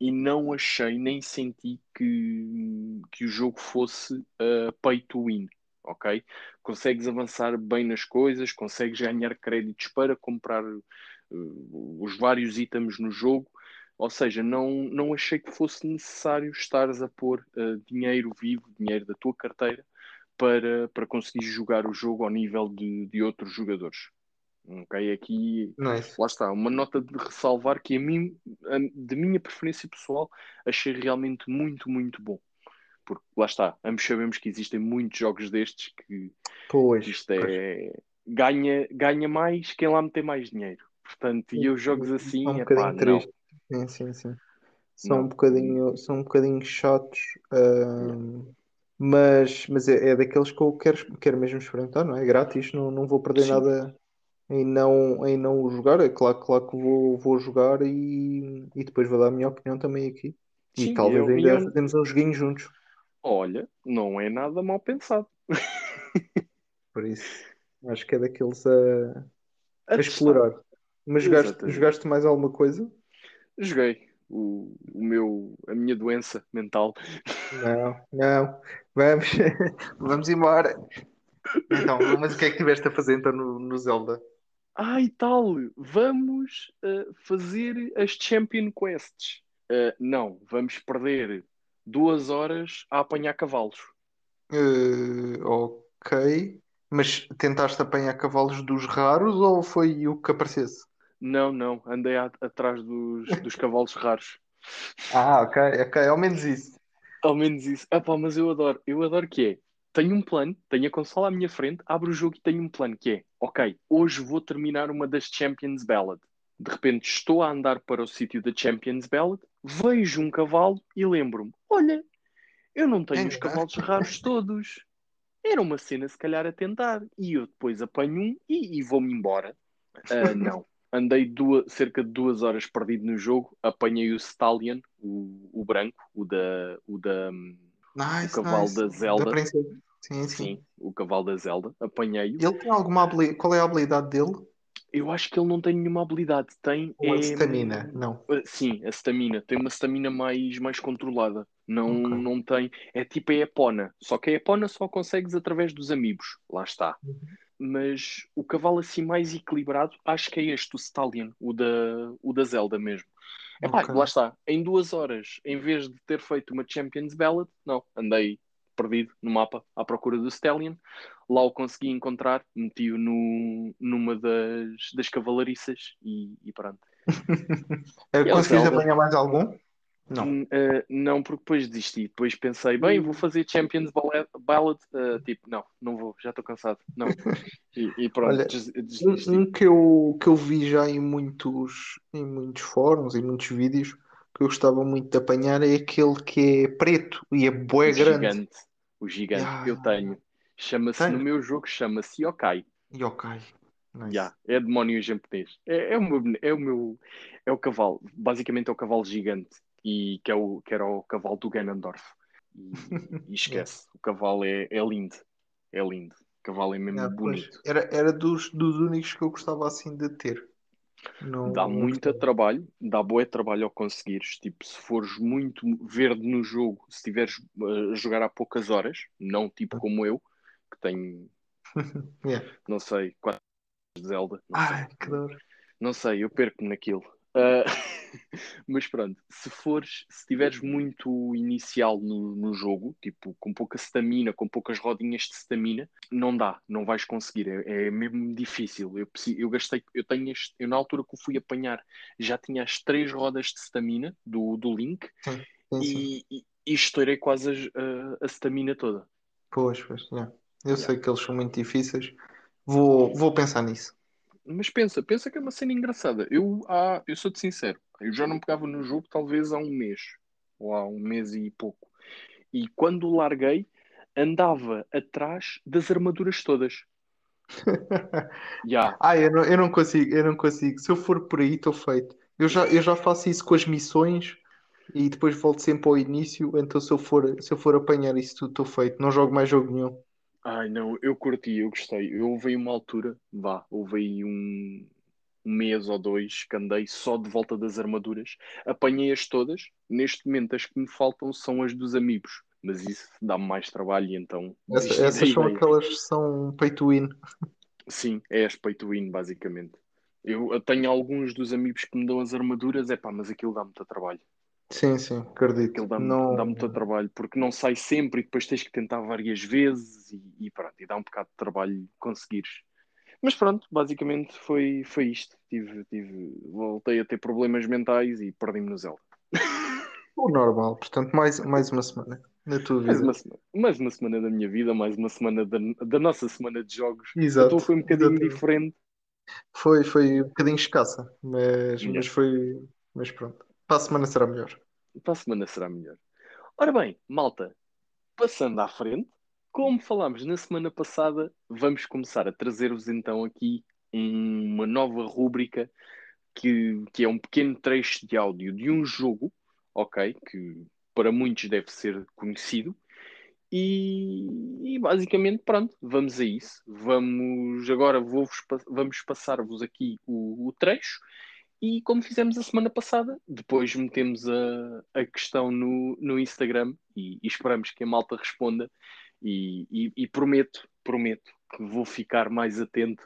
e não achei nem senti que, que o jogo fosse ah, Pay to Win. Ok? Consegues avançar bem nas coisas, consegues ganhar créditos para comprar uh, os vários itens no jogo. Ou seja, não, não achei que fosse necessário estares a pôr uh, dinheiro vivo, dinheiro da tua carteira, para, para conseguir jogar o jogo ao nível de, de outros jogadores. Ok? Aqui, Nice. lá está, uma nota de ressalvar que a mim, a- de minha preferência pessoal, achei realmente muito, muito bom. Porque lá está, ambos sabemos que existem muitos jogos destes que Pois, isto é ganha, ganha mais quem lá meter mais dinheiro. Portanto, e eu jogos assim, São um é pá, bocadinho não. Sim, sim, sim. São Não. um bocadinho, são um bocadinho chatos, mas, mas é, é daqueles que eu quero, quero mesmo experimentar, não é? Grátis, não, não vou perder Sim. nada em não, em não o jogar. É claro, claro que vou, vou jogar e, e depois vou dar a minha opinião também aqui. E Sim, talvez eu- ainda eu- fazemos um joguinho juntos. Olha, não é nada mal pensado. Por isso, acho que é daqueles a, a A explorar. Mas jogaste, jogaste mais alguma coisa? Joguei o, o meu, a minha doença mental. Não, não. Vamos, vamos embora. Então, mas o que é que tiveste a fazer então no, no Zelda? Ah, e tal, vamos uh, fazer as Champion Quests. Uh, não, vamos perder duas horas a apanhar cavalos. Eh, ok. Mas tentaste apanhar cavalos dos raros ou foi o que aparecesse? Não, não, andei a- atrás dos, dos cavalos raros. Ah, ok, ok, ao menos isso. Ao menos isso. Ah, pá, mas eu adoro, eu adoro que é. Tenho um plano, tenho a consola à minha frente, abro o jogo e tenho um plano que é, ok, hoje vou terminar uma das Champions Ballad. De repente estou a andar para o sítio da Champions Ballad, vejo um cavalo e lembro-me, olha, eu não tenho os Ainda. cavalos raros todos. Era uma cena se calhar a tentar. E eu depois apanho um e, e vou-me embora. Ah, não. Andei duas- cerca de duas horas perdido no jogo, apanhei o Stallion, o, o branco, o da, o da, hum, Nice, O cavalo nice. da Zelda. Da. Sim, sim. sim, o cavalo da Zelda, apanhei-o. Ele tem alguma habilidade? Qual é a habilidade dele? Eu acho que ele não tem nenhuma habilidade, tem Ou a é, stamina? Não. Uh, Sim, a stamina. Tem uma stamina mais, mais controlada. Não, Ok. não tem. É tipo a Epona. Só que a Epona só consegues através dos amigos. Lá está. Uhum. Mas o cavalo assim mais equilibrado, acho que é este, o Stallion, o da, o da Zelda mesmo. Epá, Ok. lá está. Em duas horas, em vez de ter feito uma Champions Ballad, não, andei perdido no mapa à procura do Stallion. Lá o consegui encontrar, meti-o no, numa das, das cavalariças e, e pronto. E é Conseguiste Zelda. apanhar mais algum? Não. Hum, eh, não, porque depois desisti. Depois pensei, bem, vou fazer Champions Ballad, Ballad, eh, tipo, não, não vou, já estou cansado. Não. E, e pronto, Olha, des- Um, desisti. um que eu, que eu vi já em muitos, em muitos fóruns, em muitos vídeos, que eu gostava muito de apanhar é aquele que é preto e é bué O grande. gigante, o gigante, eu ya, tenho. Chama-se, no meu jogo, chama-se Yokai. Yokai. Nice. Ya, é demónio japonês. É, é o meu, é o meu, é o cavalo. Basicamente é o cavalo gigante e que, é o, que era o cavalo do Ganondorf. E, e esquece, o cavalo é, é lindo, é lindo. O cavalo é mesmo Ah, pois. bonito. Era, era dos, dos únicos que eu gostava assim de ter. Não, Dá não muito trabalho, dá bué trabalho ao conseguires. Tipo, se fores muito verde no jogo, se estiveres uh, a jogar há poucas horas, não tipo como eu, que tenho, Yeah. não sei, quatro de Zelda, não sei. Ai, dor. Não sei, eu perco-me naquilo. Ah, mas pronto, se fores, se tiveres muito inicial no, no jogo, tipo com pouca stamina, com poucas rodinhas de stamina, não dá, não vais conseguir, é, é mesmo difícil. Eu, eu gastei, eu tenho este, eu na altura que fui apanhar já tinha as três rodas de stamina do, do Link Sim, sim. e, e, estourei quase as- a, a stamina toda. Pois, pois, yeah. Eu Yeah. sei que eles são muito difíceis. Vou, vou pensar nisso. Mas pensa, pensa que é uma cena engraçada. Eu, ah, eu sou-te sincero, eu já não pegava no jogo talvez há um mês, ou há um mês e pouco. E quando larguei, andava atrás das armaduras todas. Já, Ah, eu não, eu não consigo, eu não consigo. Se eu for por aí, estou feito. Eu já, eu já faço isso com as missões e depois volto sempre ao início. Então, se eu for, se eu for apanhar isso tudo, estou feito. Não jogo mais jogo nenhum. Ai não, eu curti, eu gostei. Eu houve aí uma altura, vá, houve aí um, um mês ou dois que andei só de volta das armaduras. Apanhei-as todas. Neste momento, as que me faltam são as dos amigos. Mas isso dá-me mais trabalho então Essa- da essas são ideia. aquelas que são pay to win. Sim, é as pay to win, basicamente. Eu, eu tenho alguns dos amigos que me dão as armaduras, é pá, mas aquilo dá muito trabalho. Sim, sim, acredito. Aquilo dá, Não, dá muito trabalho, porque não sai sempre e depois tens que tentar várias vezes e, e pronto, e dá um bocado de trabalho conseguires. Mas pronto, basicamente foi, foi isto. Tive, tive, voltei a ter problemas mentais e perdi-me no Zelda. o normal. Portanto, mais, mais uma semana na tua Mais vida. uma, semana, mais uma semana da minha vida, mais uma semana da, da nossa semana de jogos. Exato. Então foi um bocadinho exatamente. diferente. Foi, foi um bocadinho escassa, mas, Yeah. mas foi. Mas pronto. Para a semana será melhor. Para a semana será melhor. Ora bem, malta, passando à frente, como falámos na semana passada, vamos começar a trazer-vos então aqui uma nova rúbrica que, que é um pequeno trecho de áudio de um jogo, ok? Que para muitos deve ser conhecido. E, e basicamente, pronto, vamos a isso. Vamos agora pa- vamos passar-vos aqui o, o trecho e como fizemos a semana passada, depois metemos a, a questão no, no Instagram e, e esperamos que a malta responda. E, e- e prometo, prometo que vou ficar mais atento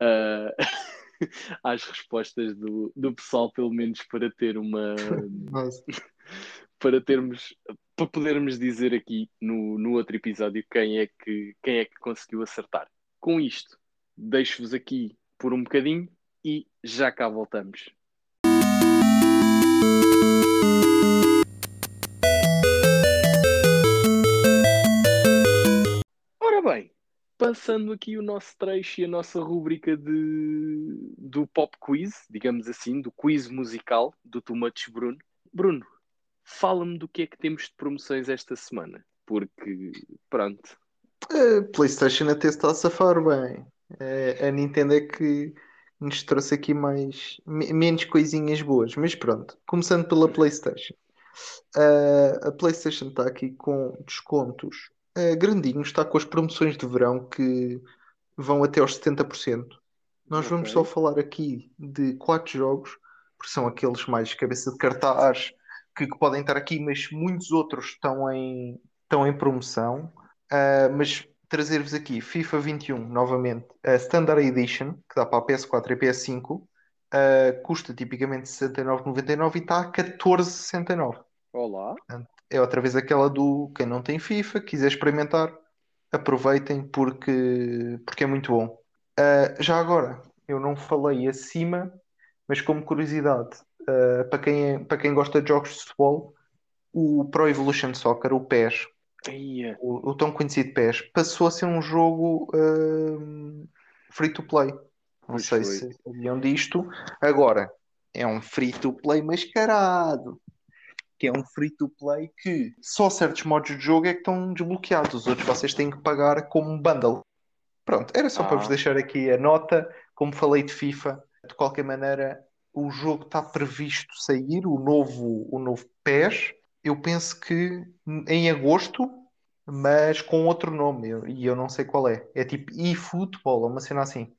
ah, às respostas do, do pessoal, pelo menos para ter uma para termos para podermos dizer aqui no, no outro episódio quem é que quem é que conseguiu acertar. Com isto, deixo-vos aqui por um bocadinho e já cá voltamos. Ora bem, passando aqui o nosso trecho e a nossa rúbrica de, do pop quiz, digamos assim, do quiz musical do Too Much Bruno. Bruno, fala-me do que é que temos de promoções esta semana, porque pronto, a PlayStation até está a safar bem. É, a Nintendo é que nos trouxe aqui mais me- menos coisinhas boas, mas pronto. Começando pela PlayStation. Ah, a PlayStation está aqui com descontos ah, grandinhos, está com as promoções de verão que vão até aos 70%. Nós vamos Ok. só falar aqui de quatro jogos, porque são aqueles mais cabeça de cartaz que, que podem estar aqui, mas muitos outros estão em, estão em promoção. Ah, mas trazer-vos aqui FIFA 21, novamente, a Standard Edition, que dá para a PS4 e PS5, ah, custa tipicamente 69,99 e está a 14,69. olá, É outra vez aquela do quem não tem FIFA, quiser experimentar, aproveitem porque, porque é muito bom. Ah, já agora, eu não falei acima, mas como curiosidade, uh, para, quem é- para quem gosta de jogos de futebol, o Pro Evolution Soccer, o PES, Eia, o, o tão conhecido PES, passou a ser um jogo uh, free to play. Não Pois sei foi. se sabiam disto. Agora, é um free to play mascarado. Que é um free to play que só certos modos de jogo é que estão desbloqueados. Os outros vocês têm que pagar como um bundle. Pronto, era só para Ah. vos deixar aqui a nota. Como falei de FIFA, de qualquer maneira, o jogo está previsto sair, o novo, o novo PES. Eu penso que em agosto, mas com outro nome, eu- e eu não sei qual é. É tipo eFootball, uma cena assim.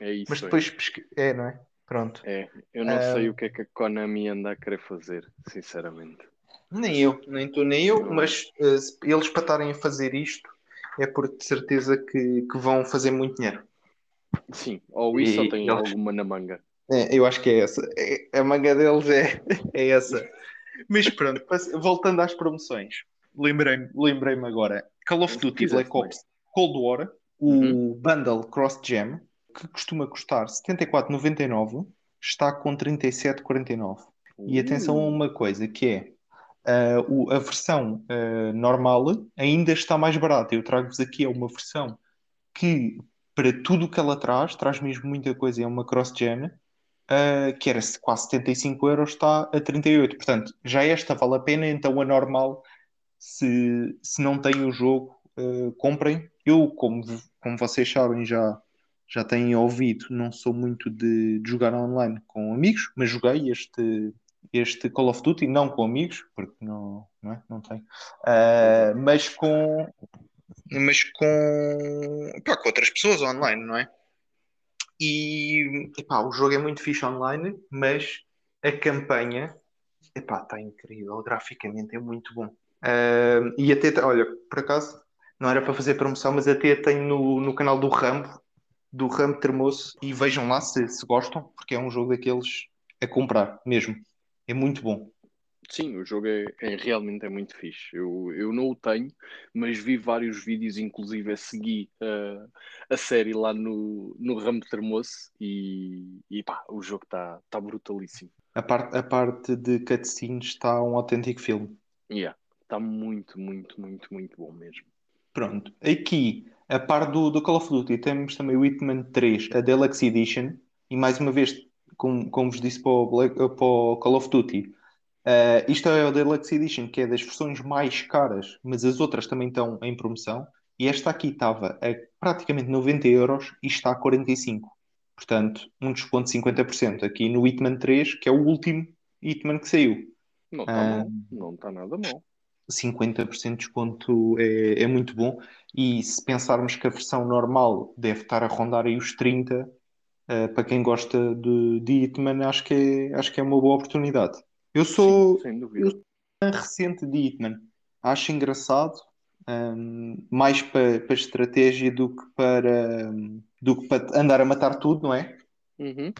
é isso. Mas é. depois pesqui- é, não é? Pronto. É, eu não Ah. sei o que é que a Konami anda a querer fazer, sinceramente. Nem eu, nem tu, nem eu, mas se- eles para estarem a fazer isto é por de certeza que, que vão fazer muito dinheiro. Sim, ou isso E ou tem eles- alguma na manga. É, eu acho que é essa. É- a manga deles é, é essa. Mas pronto, voltando às promoções, lembrei-me lembrei agora: Call of Duty Black Ops Cold War, o Uhum. bundle Cross Gem, que costuma custar 74,99, está com 37,49. E atenção a Uh, uma coisa que é ah, o- a versão ah, normal ainda está mais barata. Eu trago-vos aqui uma versão que, para tudo o que ela traz, traz mesmo muita coisa. É uma cross-gen ah, que era quase 75 euros, está a 38. Portanto, já esta vale a pena. Então, a normal, se, se não têm o jogo, comprem. Eu, como, como vocês sabem, já. Já têm ouvido, não sou muito de, de jogar online com amigos, mas joguei este, este Call of Duty, não com amigos, porque não, não, é? não tem, Ah, mas com mas com, pá, com outras pessoas online, não é? E epá, o jogo é muito fixe online, mas a campanha epá, está incrível, graficamente é muito bom. Ah, e até, olha, por acaso, não era para fazer promoção, mas até tenho no, no canal do Rambo, do Rambo Termoço, e vejam lá se, se gostam, porque é um jogo daqueles a comprar mesmo. É muito bom. Sim, o jogo é, é- realmente é muito fixe. Eu, eu não o tenho, mas vi vários vídeos, inclusive a seguir ah, a série lá no, no Ramo Termoço e, e pá, o jogo está tá brutalíssimo. A parte, a parte de cutscenes está um autêntico filme. Yeah, está muito, muito, muito, muito bom mesmo. Pronto. Aqui, a par do, do Call of Duty, temos também o Hitman 3, a Deluxe Edition, e mais uma vez, como, como vos disse para o, Black- para o Call of Duty, eh, isto é a Deluxe Edition, que é das versões mais caras, mas as outras também estão em promoção, e esta aqui estava a praticamente 90 euros e está a 45. Portanto, um desconto de 50% aqui no Hitman 3, que é o último Hitman que saiu. Não está Ah. mal, não está nada mal. 50% de desconto é, é muito bom. E se pensarmos que a versão normal deve estar a rondar aí os 30, eh, para quem gosta de, de Hitman, acho que, é, acho que é uma boa oportunidade. Eu sou Sim, dúvida. fã recente de Hitman, acho engraçado, hum, mais para, para estratégia do que para, do que para andar a matar tudo, não é? Uhum.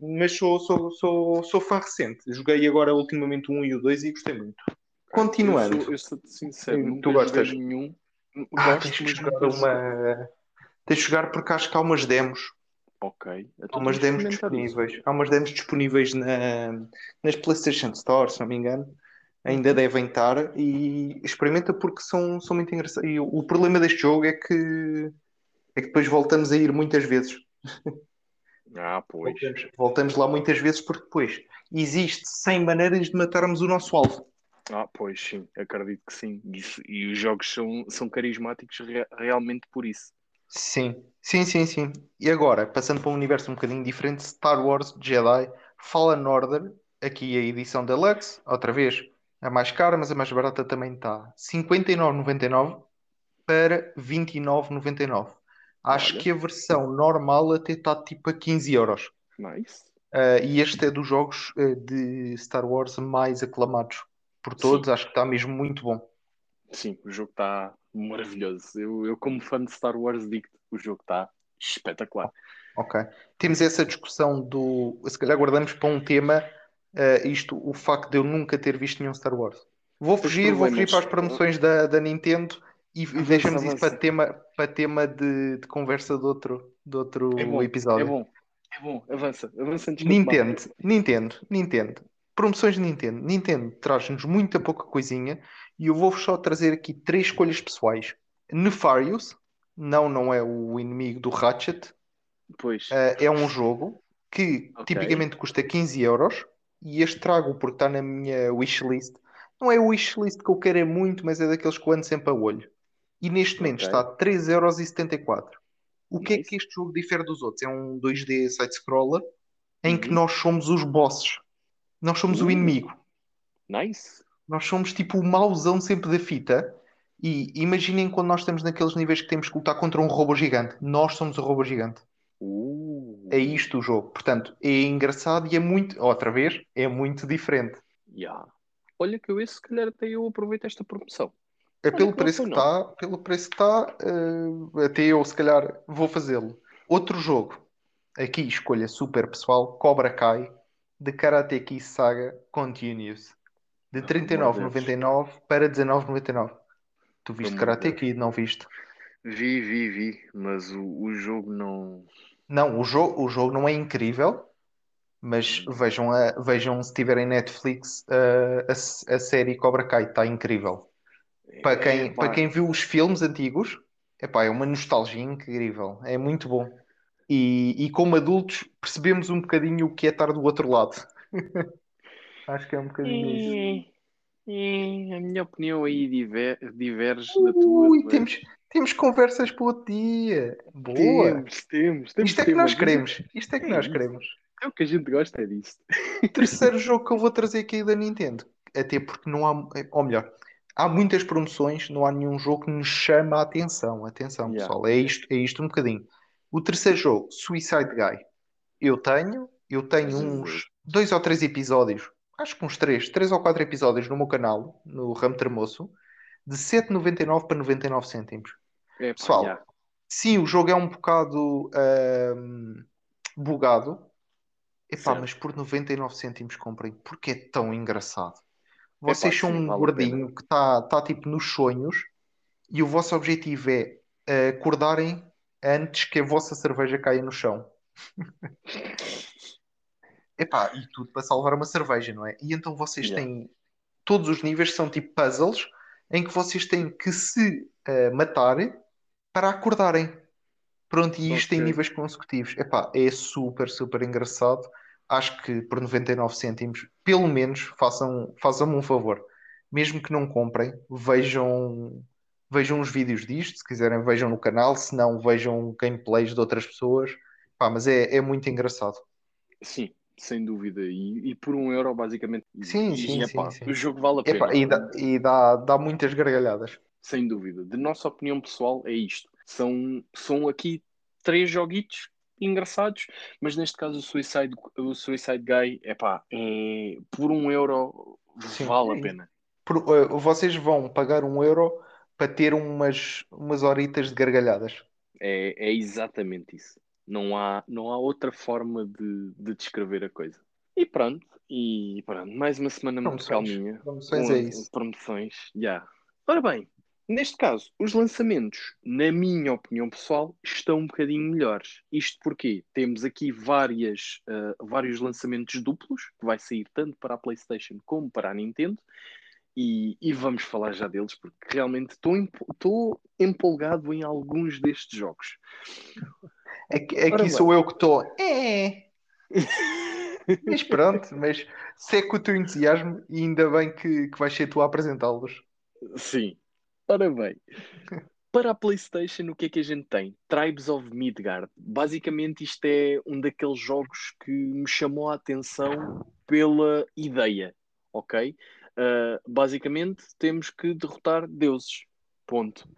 Mas sou, sou, sou, sou fã recente. Joguei agora ultimamente o 1 e o 2 e gostei muito. Continuando. Eu sou, eu sou sincero, nunca tu gostas? nenhum. Ah, Gosto, tens que mas jogar uma. Tens de jogar porque acho que há umas demos. Ok. Há Então umas temos demos de isso. disponíveis. Há umas demos disponíveis na, nas PlayStation Store, se não me engano. Ainda devem estar. E experimenta porque são, são muito engraçados. E o, o problema deste jogo é que, é que depois voltamos a ir muitas vezes. Ah, pois. Voltamos, voltamos lá muitas vezes porque depois existe 100 maneiras de matarmos o nosso alvo. Ah, pois sim, acredito que sim. Isso- e os jogos são, são carismáticos re- realmente por isso. Sim, sim, sim, sim. E agora, passando para um universo um bocadinho diferente, Star Wars Jedi Fallen Order, aqui a edição deluxe, outra vez, a mais cara, mas a mais barata também está 59,99 para 29,99. Acho Olha. que a versão normal até está tipo a 15 euros. Nice. Ah, e este é dos jogos ah, de Star Wars mais aclamados por todos, acho que está mesmo muito bom. Sim, o jogo está maravilhoso. Eu, eu, como fã de Star Wars, digo o jogo está espetacular. Ok. Temos essa discussão do. Se calhar guardamos para um tema eh, isto, o facto de eu nunca ter visto nenhum Star Wars. Vou fugir, vou fugir para as promoções da, da Nintendo e Avança, deixamos isso para tema, para tema de, de conversa de outro, de outro É bom, episódio. é bom. É bom, avança, avança antes. Nintendo, Nintendo, Nintendo. Promoções de Nintendo. Nintendo traz-nos muita pouca coisinha e eu vou-vos só trazer aqui três escolhas pessoais. Nefarious, não, não é o inimigo do Ratchet, Pois, Uh, é um jogo que Ok. tipicamente custa 15 euros e este trago porque está na minha wishlist. Não é o wishlist que eu quero é muito, mas é daqueles que eu ando sempre a olho. E neste momento está a 3,74€. O que é que este jogo difere dos outros? É um 2D side-scroller em que Uhum. nós somos os bosses. Nós somos o Uh. inimigo. nice. Nós somos tipo o mauzão sempre da fita. E imaginem quando nós estamos naqueles níveis que temos que lutar contra um robô gigante. Nós somos o robô gigante. Uh, É isto o jogo. Portanto, é engraçado e é muito, outra vez, é muito diferente. yeah. Olha que eu esse, se calhar até eu aproveito esta promoção. É Olha pelo preço que está, pelo preço que está, eh, até eu se calhar vou fazê-lo. Outro jogo, aqui escolha super pessoal, Cobra Kai, de Karate Kid Saga Continuous, de Pelo amor de Deus. 39,99 para 19,99. Tu viste Pelo Karate. Kid, não viste? Vi, vi, vi, mas o, o jogo não. Não, o jogo, o jogo não é incrível, mas vejam, a, vejam se tiverem Netflix eh, a, a série Cobra Kai, está incrível. Para quem, Epá, para quem viu os filmes antigos, epá, é uma nostalgia incrível, é muito bom. E, e como adultos percebemos um bocadinho o que é estar do outro lado. Acho que é um bocadinho isso. É, é, a minha opinião aí diver- diverge da tua. Ui, temos, temos conversas para outro dia. Boa! Temos, temos, temos Isto é que nós queremos. Isto é que É nós isso. queremos. É o que a gente gosta, é disso. Terceiro jogo que eu vou trazer aqui da Nintendo. Até porque não há, ou melhor, há muitas promoções, não há nenhum jogo que nos chama a atenção. Atenção, Yeah. pessoal, é isto, é isto um bocadinho. O terceiro jogo, Suicide Guy. Eu tenho, eu tenho uns dois ou três episódios, acho que uns três, três ou quatro episódios no meu canal, no Ramo Tremoço, de 7,99 para 99 cêntimos. Epá, Pessoal, yeah. Sim, o jogo é um bocado ahm, bugado. Epá, mas por 99 cêntimos comprem, porque é tão engraçado. Vocês Epá, são um vale gordinho que está tá, tipo nos sonhos e o vosso objetivo é ah, acordarem antes que a vossa cerveja caia no chão. Epá, e tudo para salvar uma cerveja, não é? E então vocês Yeah. têm todos os níveis são tipo puzzles em que vocês têm que se ah, matarem para acordarem. Pronto, e isto em Ok. níveis consecutivos. Epá, é super, super engraçado. Acho que por 99 cêntimos, pelo menos, façam, façam-me um favor. Mesmo que não comprem, vejam, vejam os vídeos disto. Se quiserem, vejam no canal. Se não, vejam gameplays de outras pessoas. Pá, mas é, é muito engraçado. Sim, sem dúvida. E, e por um euro, basicamente. Sim, e, sim, epá, sim, sim. O jogo vale a pena. Epá, e dá, e dá, dá muitas gargalhadas. Sem dúvida. De nossa opinião pessoal, é isto. São, são aqui três joguitos engraçados, mas neste caso o Suicide, o Suicide Guy, epá, é por um euro Sim, vale é a pena. Por- eh, vocês vão pagar um euro para ter umas, umas horitas de gargalhadas. É, é exatamente isso. Não há, não há outra forma de, de descrever a coisa. E pronto, e pronto, mais uma semana muito calminha. Promoções com é isso. promoções, já. Ora bem, neste caso, os lançamentos, na minha opinião pessoal, estão um bocadinho melhores. Isto porque temos aqui várias, ah, vários lançamentos duplos, que vai sair tanto para a PlayStation como para a Nintendo. E, e vamos falar já deles, porque realmente estou empo- estou empolgado em alguns destes jogos. Aqui, aqui Ora bem. sou eu que estou. É. Mas pronto, mas se é com o teu entusiasmo e ainda bem que, que vais ser tu a apresentá-los. Sim. Ora bem. Para a PlayStation, o que é que a gente tem? Tribes of Midgard. Basicamente, isto é um daqueles jogos que me chamou a atenção pela ideia, ok? Uh, basicamente, temos que derrotar deuses. Ponto.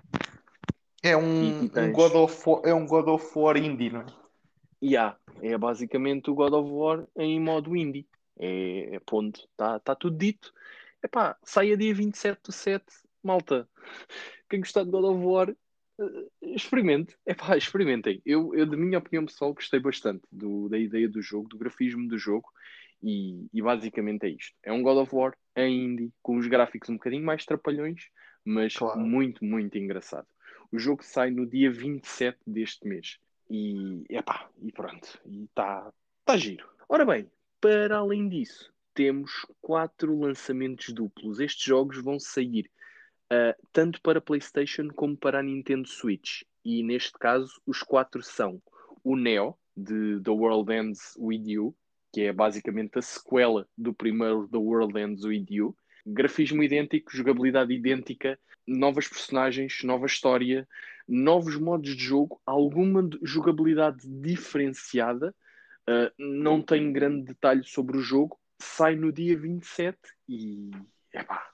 É um, e um tens- God of War, é um God of War indie, não é? Há. É basicamente o God of War em modo indie. É, é ponto. Está tá tudo dito. Epá, sai a dia 27 do 7. Malta, quem gostar de God of War, eh, experimente. Epá, experimentem. Eu, eu, de minha opinião pessoal, gostei bastante do- da ideia do jogo, do grafismo do jogo. E, e basicamente é isto. É um God of War em indie, com os gráficos um bocadinho mais trapalhões, mas Claro. muito, muito engraçado. O jogo sai no dia 27 deste mês. E, epá, e pronto, e está tá giro. Ora bem, para além disso, temos quatro lançamentos duplos. Estes jogos vão sair uh, tanto para PlayStation como para a Nintendo Switch. E neste caso, os quatro são o Neo, de The World Ends With You, que é basicamente a sequela do primeiro The World Ends With You. Grafismo idêntico, jogabilidade idêntica, novas personagens, nova história, novos modos de jogo, alguma jogabilidade diferenciada. Uh, não tenho grande detalhe sobre o jogo. Sai no dia 27 e. Epá,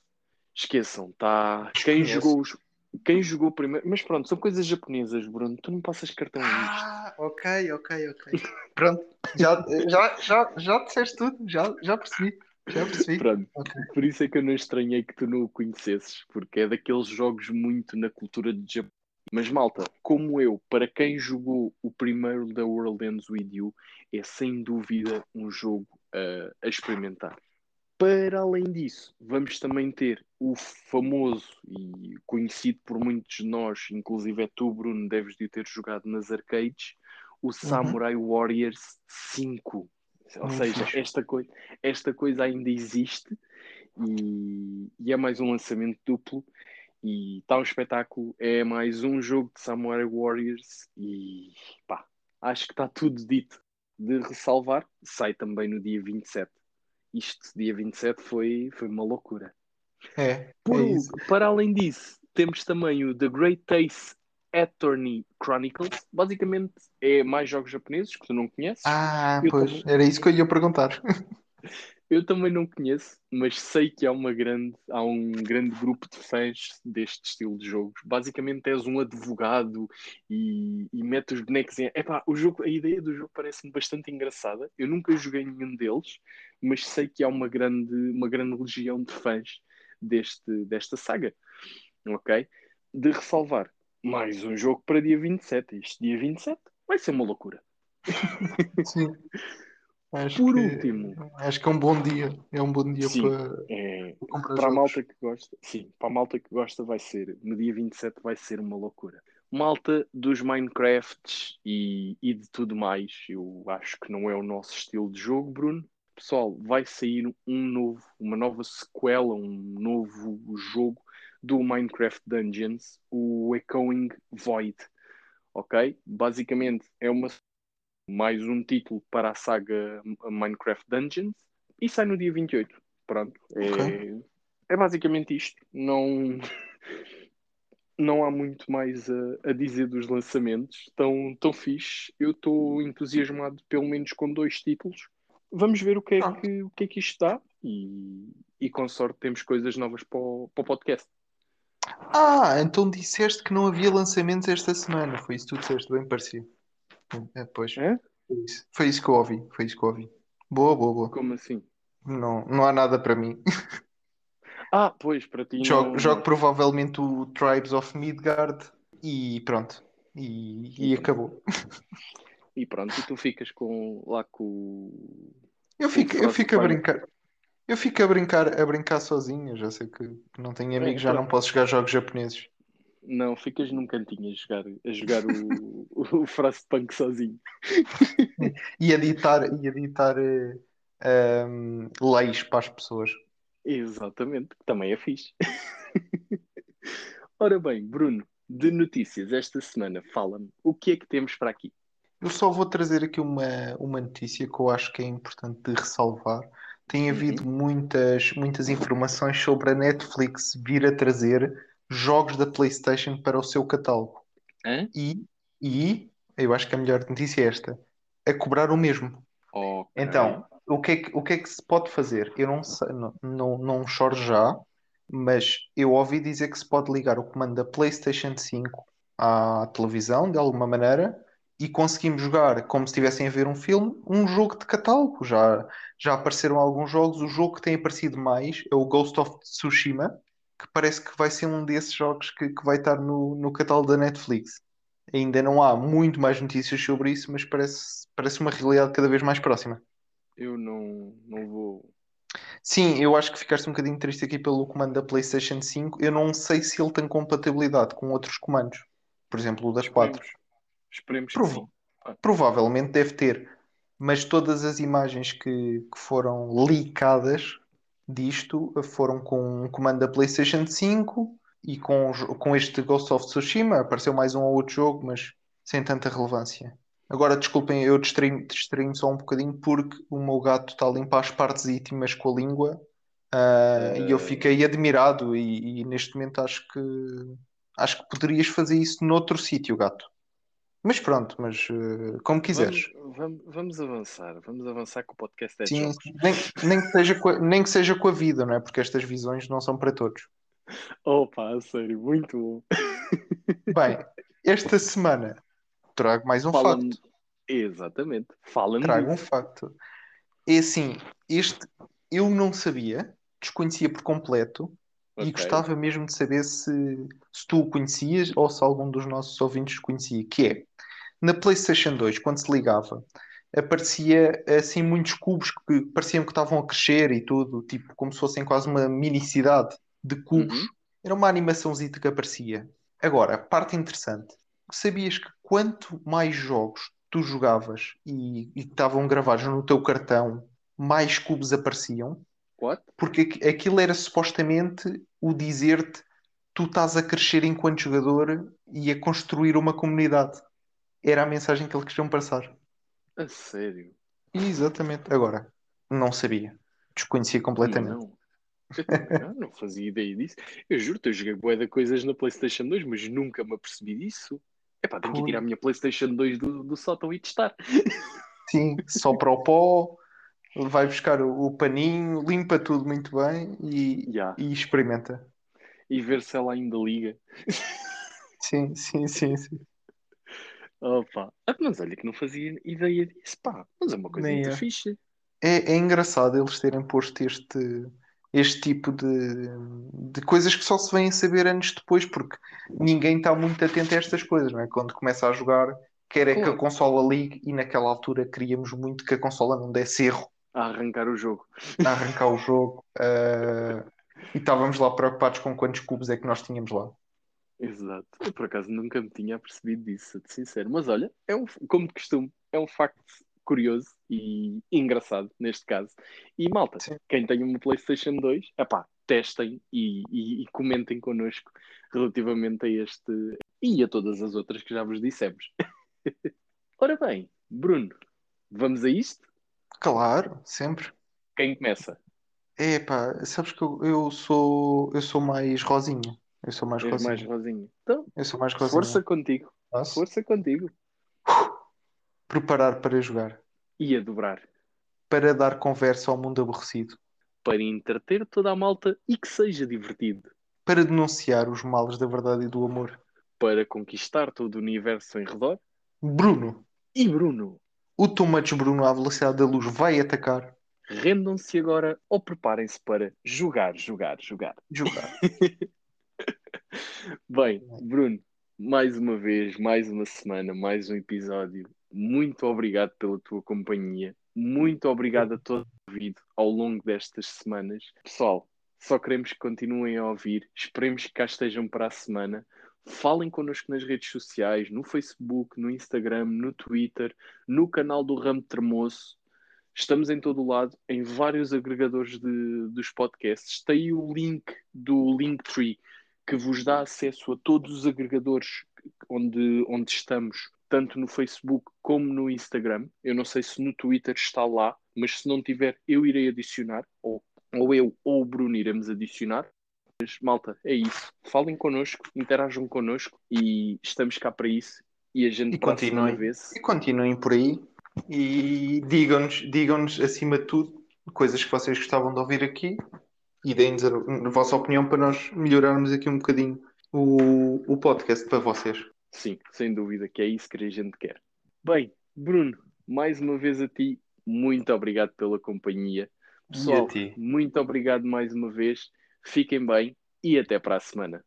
esqueçam, tá. Quem jogou os, quem jogou primeiro. Mas pronto, são coisas japonesas, Bruno. Tu não passas cartão a isto. Ah, ok, ok, ok. Pronto, já, já, já, já disseste tudo, já, já percebi. Já percebi. Pronto, okay. por isso é que eu não estranhei que tu não o conhecesses, porque é daqueles jogos muito na cultura de Japão. Mas malta, como eu, para quem jogou o primeiro da World Ends With You, é sem dúvida um jogo uh, a experimentar. Para além disso, vamos também ter o famoso e conhecido por muitos de nós, inclusive é tu, Bruno, deves de ter jogado nas arcades, o uhum. Samurai Warriors 5. Ou seja, esta, coi esta coisa ainda existe e, e, é mais um lançamento duplo e está um espetáculo. É mais um jogo de Samurai Warriors e pá, acho que está tudo dito de ressalvar. Sai também no dia 27 isto, dia 27, foi, foi uma loucura. É, Por, é para além disso, temos também o The Great Taste Attorney Chronicles. Basicamente é mais jogos japoneses que tu não conheces. Ah, eu pois, também... era isso que eu ia perguntar. Eu também não conheço, mas sei que há uma grande, há um grande grupo de fãs deste estilo de jogos. Basicamente és um advogado e, e mete os bonecos em. Epá, o jogo, a ideia do jogo parece-me bastante engraçada. Eu nunca joguei nenhum deles, mas sei que há uma grande, uma grande legião de fãs deste, desta saga. Ok? De ressalvar, mais um jogo para dia 27. Este dia 27 vai ser uma loucura. Sim. Acho Por que, último, acho que é um bom dia. É um bom dia sim, para, é, para para a malta que gosta, sim, para a malta que gosta vai ser, no dia 27 vai ser uma loucura. Malta dos Minecrafts e, e de tudo mais, eu acho que não é o nosso estilo de jogo, Bruno. Pessoal, vai sair um novo, uma nova sequela, um novo jogo do Minecraft Dungeons, o Echoing Void. Ok? Basicamente é uma mais um título para a saga Minecraft Dungeons e sai no dia 28. Pronto, é, okay. é basicamente isto. Não, não há muito mais a, a dizer dos lançamentos. Tão, tão fixe. Eu estou entusiasmado, pelo menos com dois títulos. Vamos ver o que é, ah. que, o que, é que isto dá e, e com sorte temos coisas novas para o, para o podcast. Ah, então disseste que não havia lançamentos esta semana. Foi isso que tu disseste, bem parecido. É, pois. É? Foi isso. Foi isso que eu ouvi. Foi isso que eu ouvi. Boa, boa, boa. Como assim? Não, não há nada para mim. Ah, pois, para ti Jogo, não... jogo provavelmente o Tribes of Midgard e pronto. E, e acabou. E pronto, e tu ficas com, lá com Eu fico, eu fico a brincar. Eu fico a brincar, a brincar sozinho. Já sei que não tenho amigos, já não posso jogar jogos japoneses. Não, ficas num cantinho a jogar, a jogar o, o Frostpunk sozinho. e editar, e editar um, leis para as pessoas. Exatamente, que também é fixe. Ora bem, Bruno, de notícias esta semana, fala-me, o que é que temos para aqui? Eu só vou trazer aqui uma, uma notícia que eu acho que é importante de ressalvar. Tem havido uhum. muitas, muitas informações sobre a Netflix vir a trazer jogos da PlayStation para o seu catálogo. Hã? E, e eu acho que a melhor notícia é esta: a cobrar o mesmo. Okay. Então, o que, é que, o que é que se pode fazer? Eu não sei, não, não, não choro já, mas eu ouvi dizer que se pode ligar o comando da PlayStation 5 à televisão, de alguma maneira, e conseguimos jogar como se estivessem a ver um filme, um jogo de catálogo. Já, já apareceram alguns jogos. O jogo que tem aparecido mais é o Ghost of Tsushima, que parece que vai ser um desses jogos que, que vai estar no, no catálogo da Netflix. Ainda não há muito mais notícias sobre isso, mas parece, parece uma realidade cada vez mais próxima. Eu não, não vou. Sim, eu acho que ficaste um bocadinho triste aqui pelo comando da PlayStation 5. Eu não sei se ele tem compatibilidade com outros comandos. Por exemplo, o das Esperemos. 4. Esperemos Prova sim. Provavelmente deve ter, mas todas as imagens que, que foram leakadas disto foram com um comando da PlayStation 5 e com, com este Ghost of Tsushima. Apareceu mais um ou outro jogo, mas sem tanta relevância. Agora, desculpem, eu distraí-me distraí só um bocadinho porque o meu gato está a limpar as partes íntimas com a língua uh, e eu fiquei admirado e, e, neste momento acho que acho que poderias fazer isso noutro sítio, gato. Mas pronto, mas uh, como quiseres. Vamos, vamos, vamos, avançar, vamos avançar com o podcast é Sim, nem, nem, que seja a, nem que seja com a vida, não é? Porque estas visões não são para todos. Opa, sério, muito bom. Bem, esta semana trago mais um Fala facto. Exatamente. Fala-me. Trago um facto. É assim, este eu não sabia, desconhecia por completo okay. e gostava mesmo de saber se, se tu o conhecias ou se algum dos nossos ouvintes conhecia, que é na PlayStation 2, quando se ligava, aparecia assim muitos cubos que pareciam que estavam a crescer e tudo, tipo como se fossem quase uma mini cidade de cubos. Uhum. Era uma animaçãozinha que aparecia. Agora, parte interessante. Sabias que quanto mais jogos tu jogavas e estavam gravados no teu cartão, mais cubos apareciam? What? Porque aquilo era supostamente o dizer-te tu estás a crescer enquanto jogador e a construir uma comunidade. Era a mensagem que eles queriam passar. A sério? Exatamente. Agora, não sabia. Desconhecia completamente. Não. Eu não fazia ideia disso. Eu juro-te, eu joguei bué de coisas na PlayStation 2, mas nunca me apercebi disso. Epá, tenho que tirar a minha PlayStation 2 do, do sótão e testar. Sim, só para o pó, vai buscar o, o paninho, limpa tudo muito bem e, yeah. e experimenta. E ver se ela ainda liga. Sim, sim, sim, sim. Opa. Ah, mas olha que não fazia ideia disso, pá. Mas é uma coisa Nem muito é. fixe. É, é engraçado eles terem posto este, este tipo de, de coisas que só se vêm a saber anos depois, porque ninguém está muito atento a estas coisas, não é? Quando começa a jogar, quer é que a consola ligue e naquela altura queríamos muito que a consola não desse erro. A arrancar o jogo. A arrancar o jogo. Uh, e estávamos lá preocupados com quantos cubos é que nós tínhamos lá. Exato. Eu por acaso nunca me tinha percebido disso, de sincero. Mas olha, é um, como de costume, é um facto curioso e engraçado neste caso. E malta, Sim. quem tem uma PlayStation 2, epá, testem e, e, e, comentem connosco relativamente a este e a todas as outras que já vos dissemos. Ora bem, Bruno, vamos a isto? Claro, sempre. Quem começa? É pá, sabes que eu, eu, sou eu sou mais rosinha. Eu sou mais rosinha. mais rosinha. Então, eu sou mais rosinha. Força contigo. Nossa. Força contigo. Preparar para jogar. E a dobrar. Para dar conversa ao mundo aborrecido. Para entreter toda a malta e que seja divertido. Para denunciar os males da verdade e do amor. Para conquistar todo o universo em redor. Bruno. E Bruno. O Tomates Bruno à velocidade da luz vai atacar. Rendam-se agora ou preparem-se para jogar, jogar, jogar. Jogar. Bem, Bruno, mais uma vez, mais uma semana, mais um episódio. Muito obrigado pela tua companhia. Muito obrigado a todo o ouvido ao longo destas semanas. Pessoal, só queremos que continuem a ouvir. Esperemos que cá estejam para a semana. Falem connosco nas redes sociais, no Facebook, no Instagram, no Twitter, no canal do Ramo Tremoço. Estamos em todo o lado, em vários agregadores de, dos podcasts. Tem aí o link do Linktree que vos dá acesso a todos os agregadores onde, onde estamos, tanto no Facebook como no Instagram. Eu não sei se no Twitter está lá, mas se não tiver, eu irei adicionar, ou, ou eu ou o Bruno iremos adicionar. Mas, malta, é isso. Falem connosco, interajam connosco e estamos cá para isso. E a gente e continuem, e continuem por aí e digam-nos digam acima de tudo coisas que vocês gostavam de ouvir aqui e deem-nos a, a, vossa opinião para nós melhorarmos aqui um bocadinho o, o podcast para vocês. Sim, sem dúvida, que é isso que a gente quer. Bem, Bruno, mais uma vez a ti, muito obrigado pela companhia. Pessoal, muito obrigado mais uma vez. Fiquem bem e até para a semana.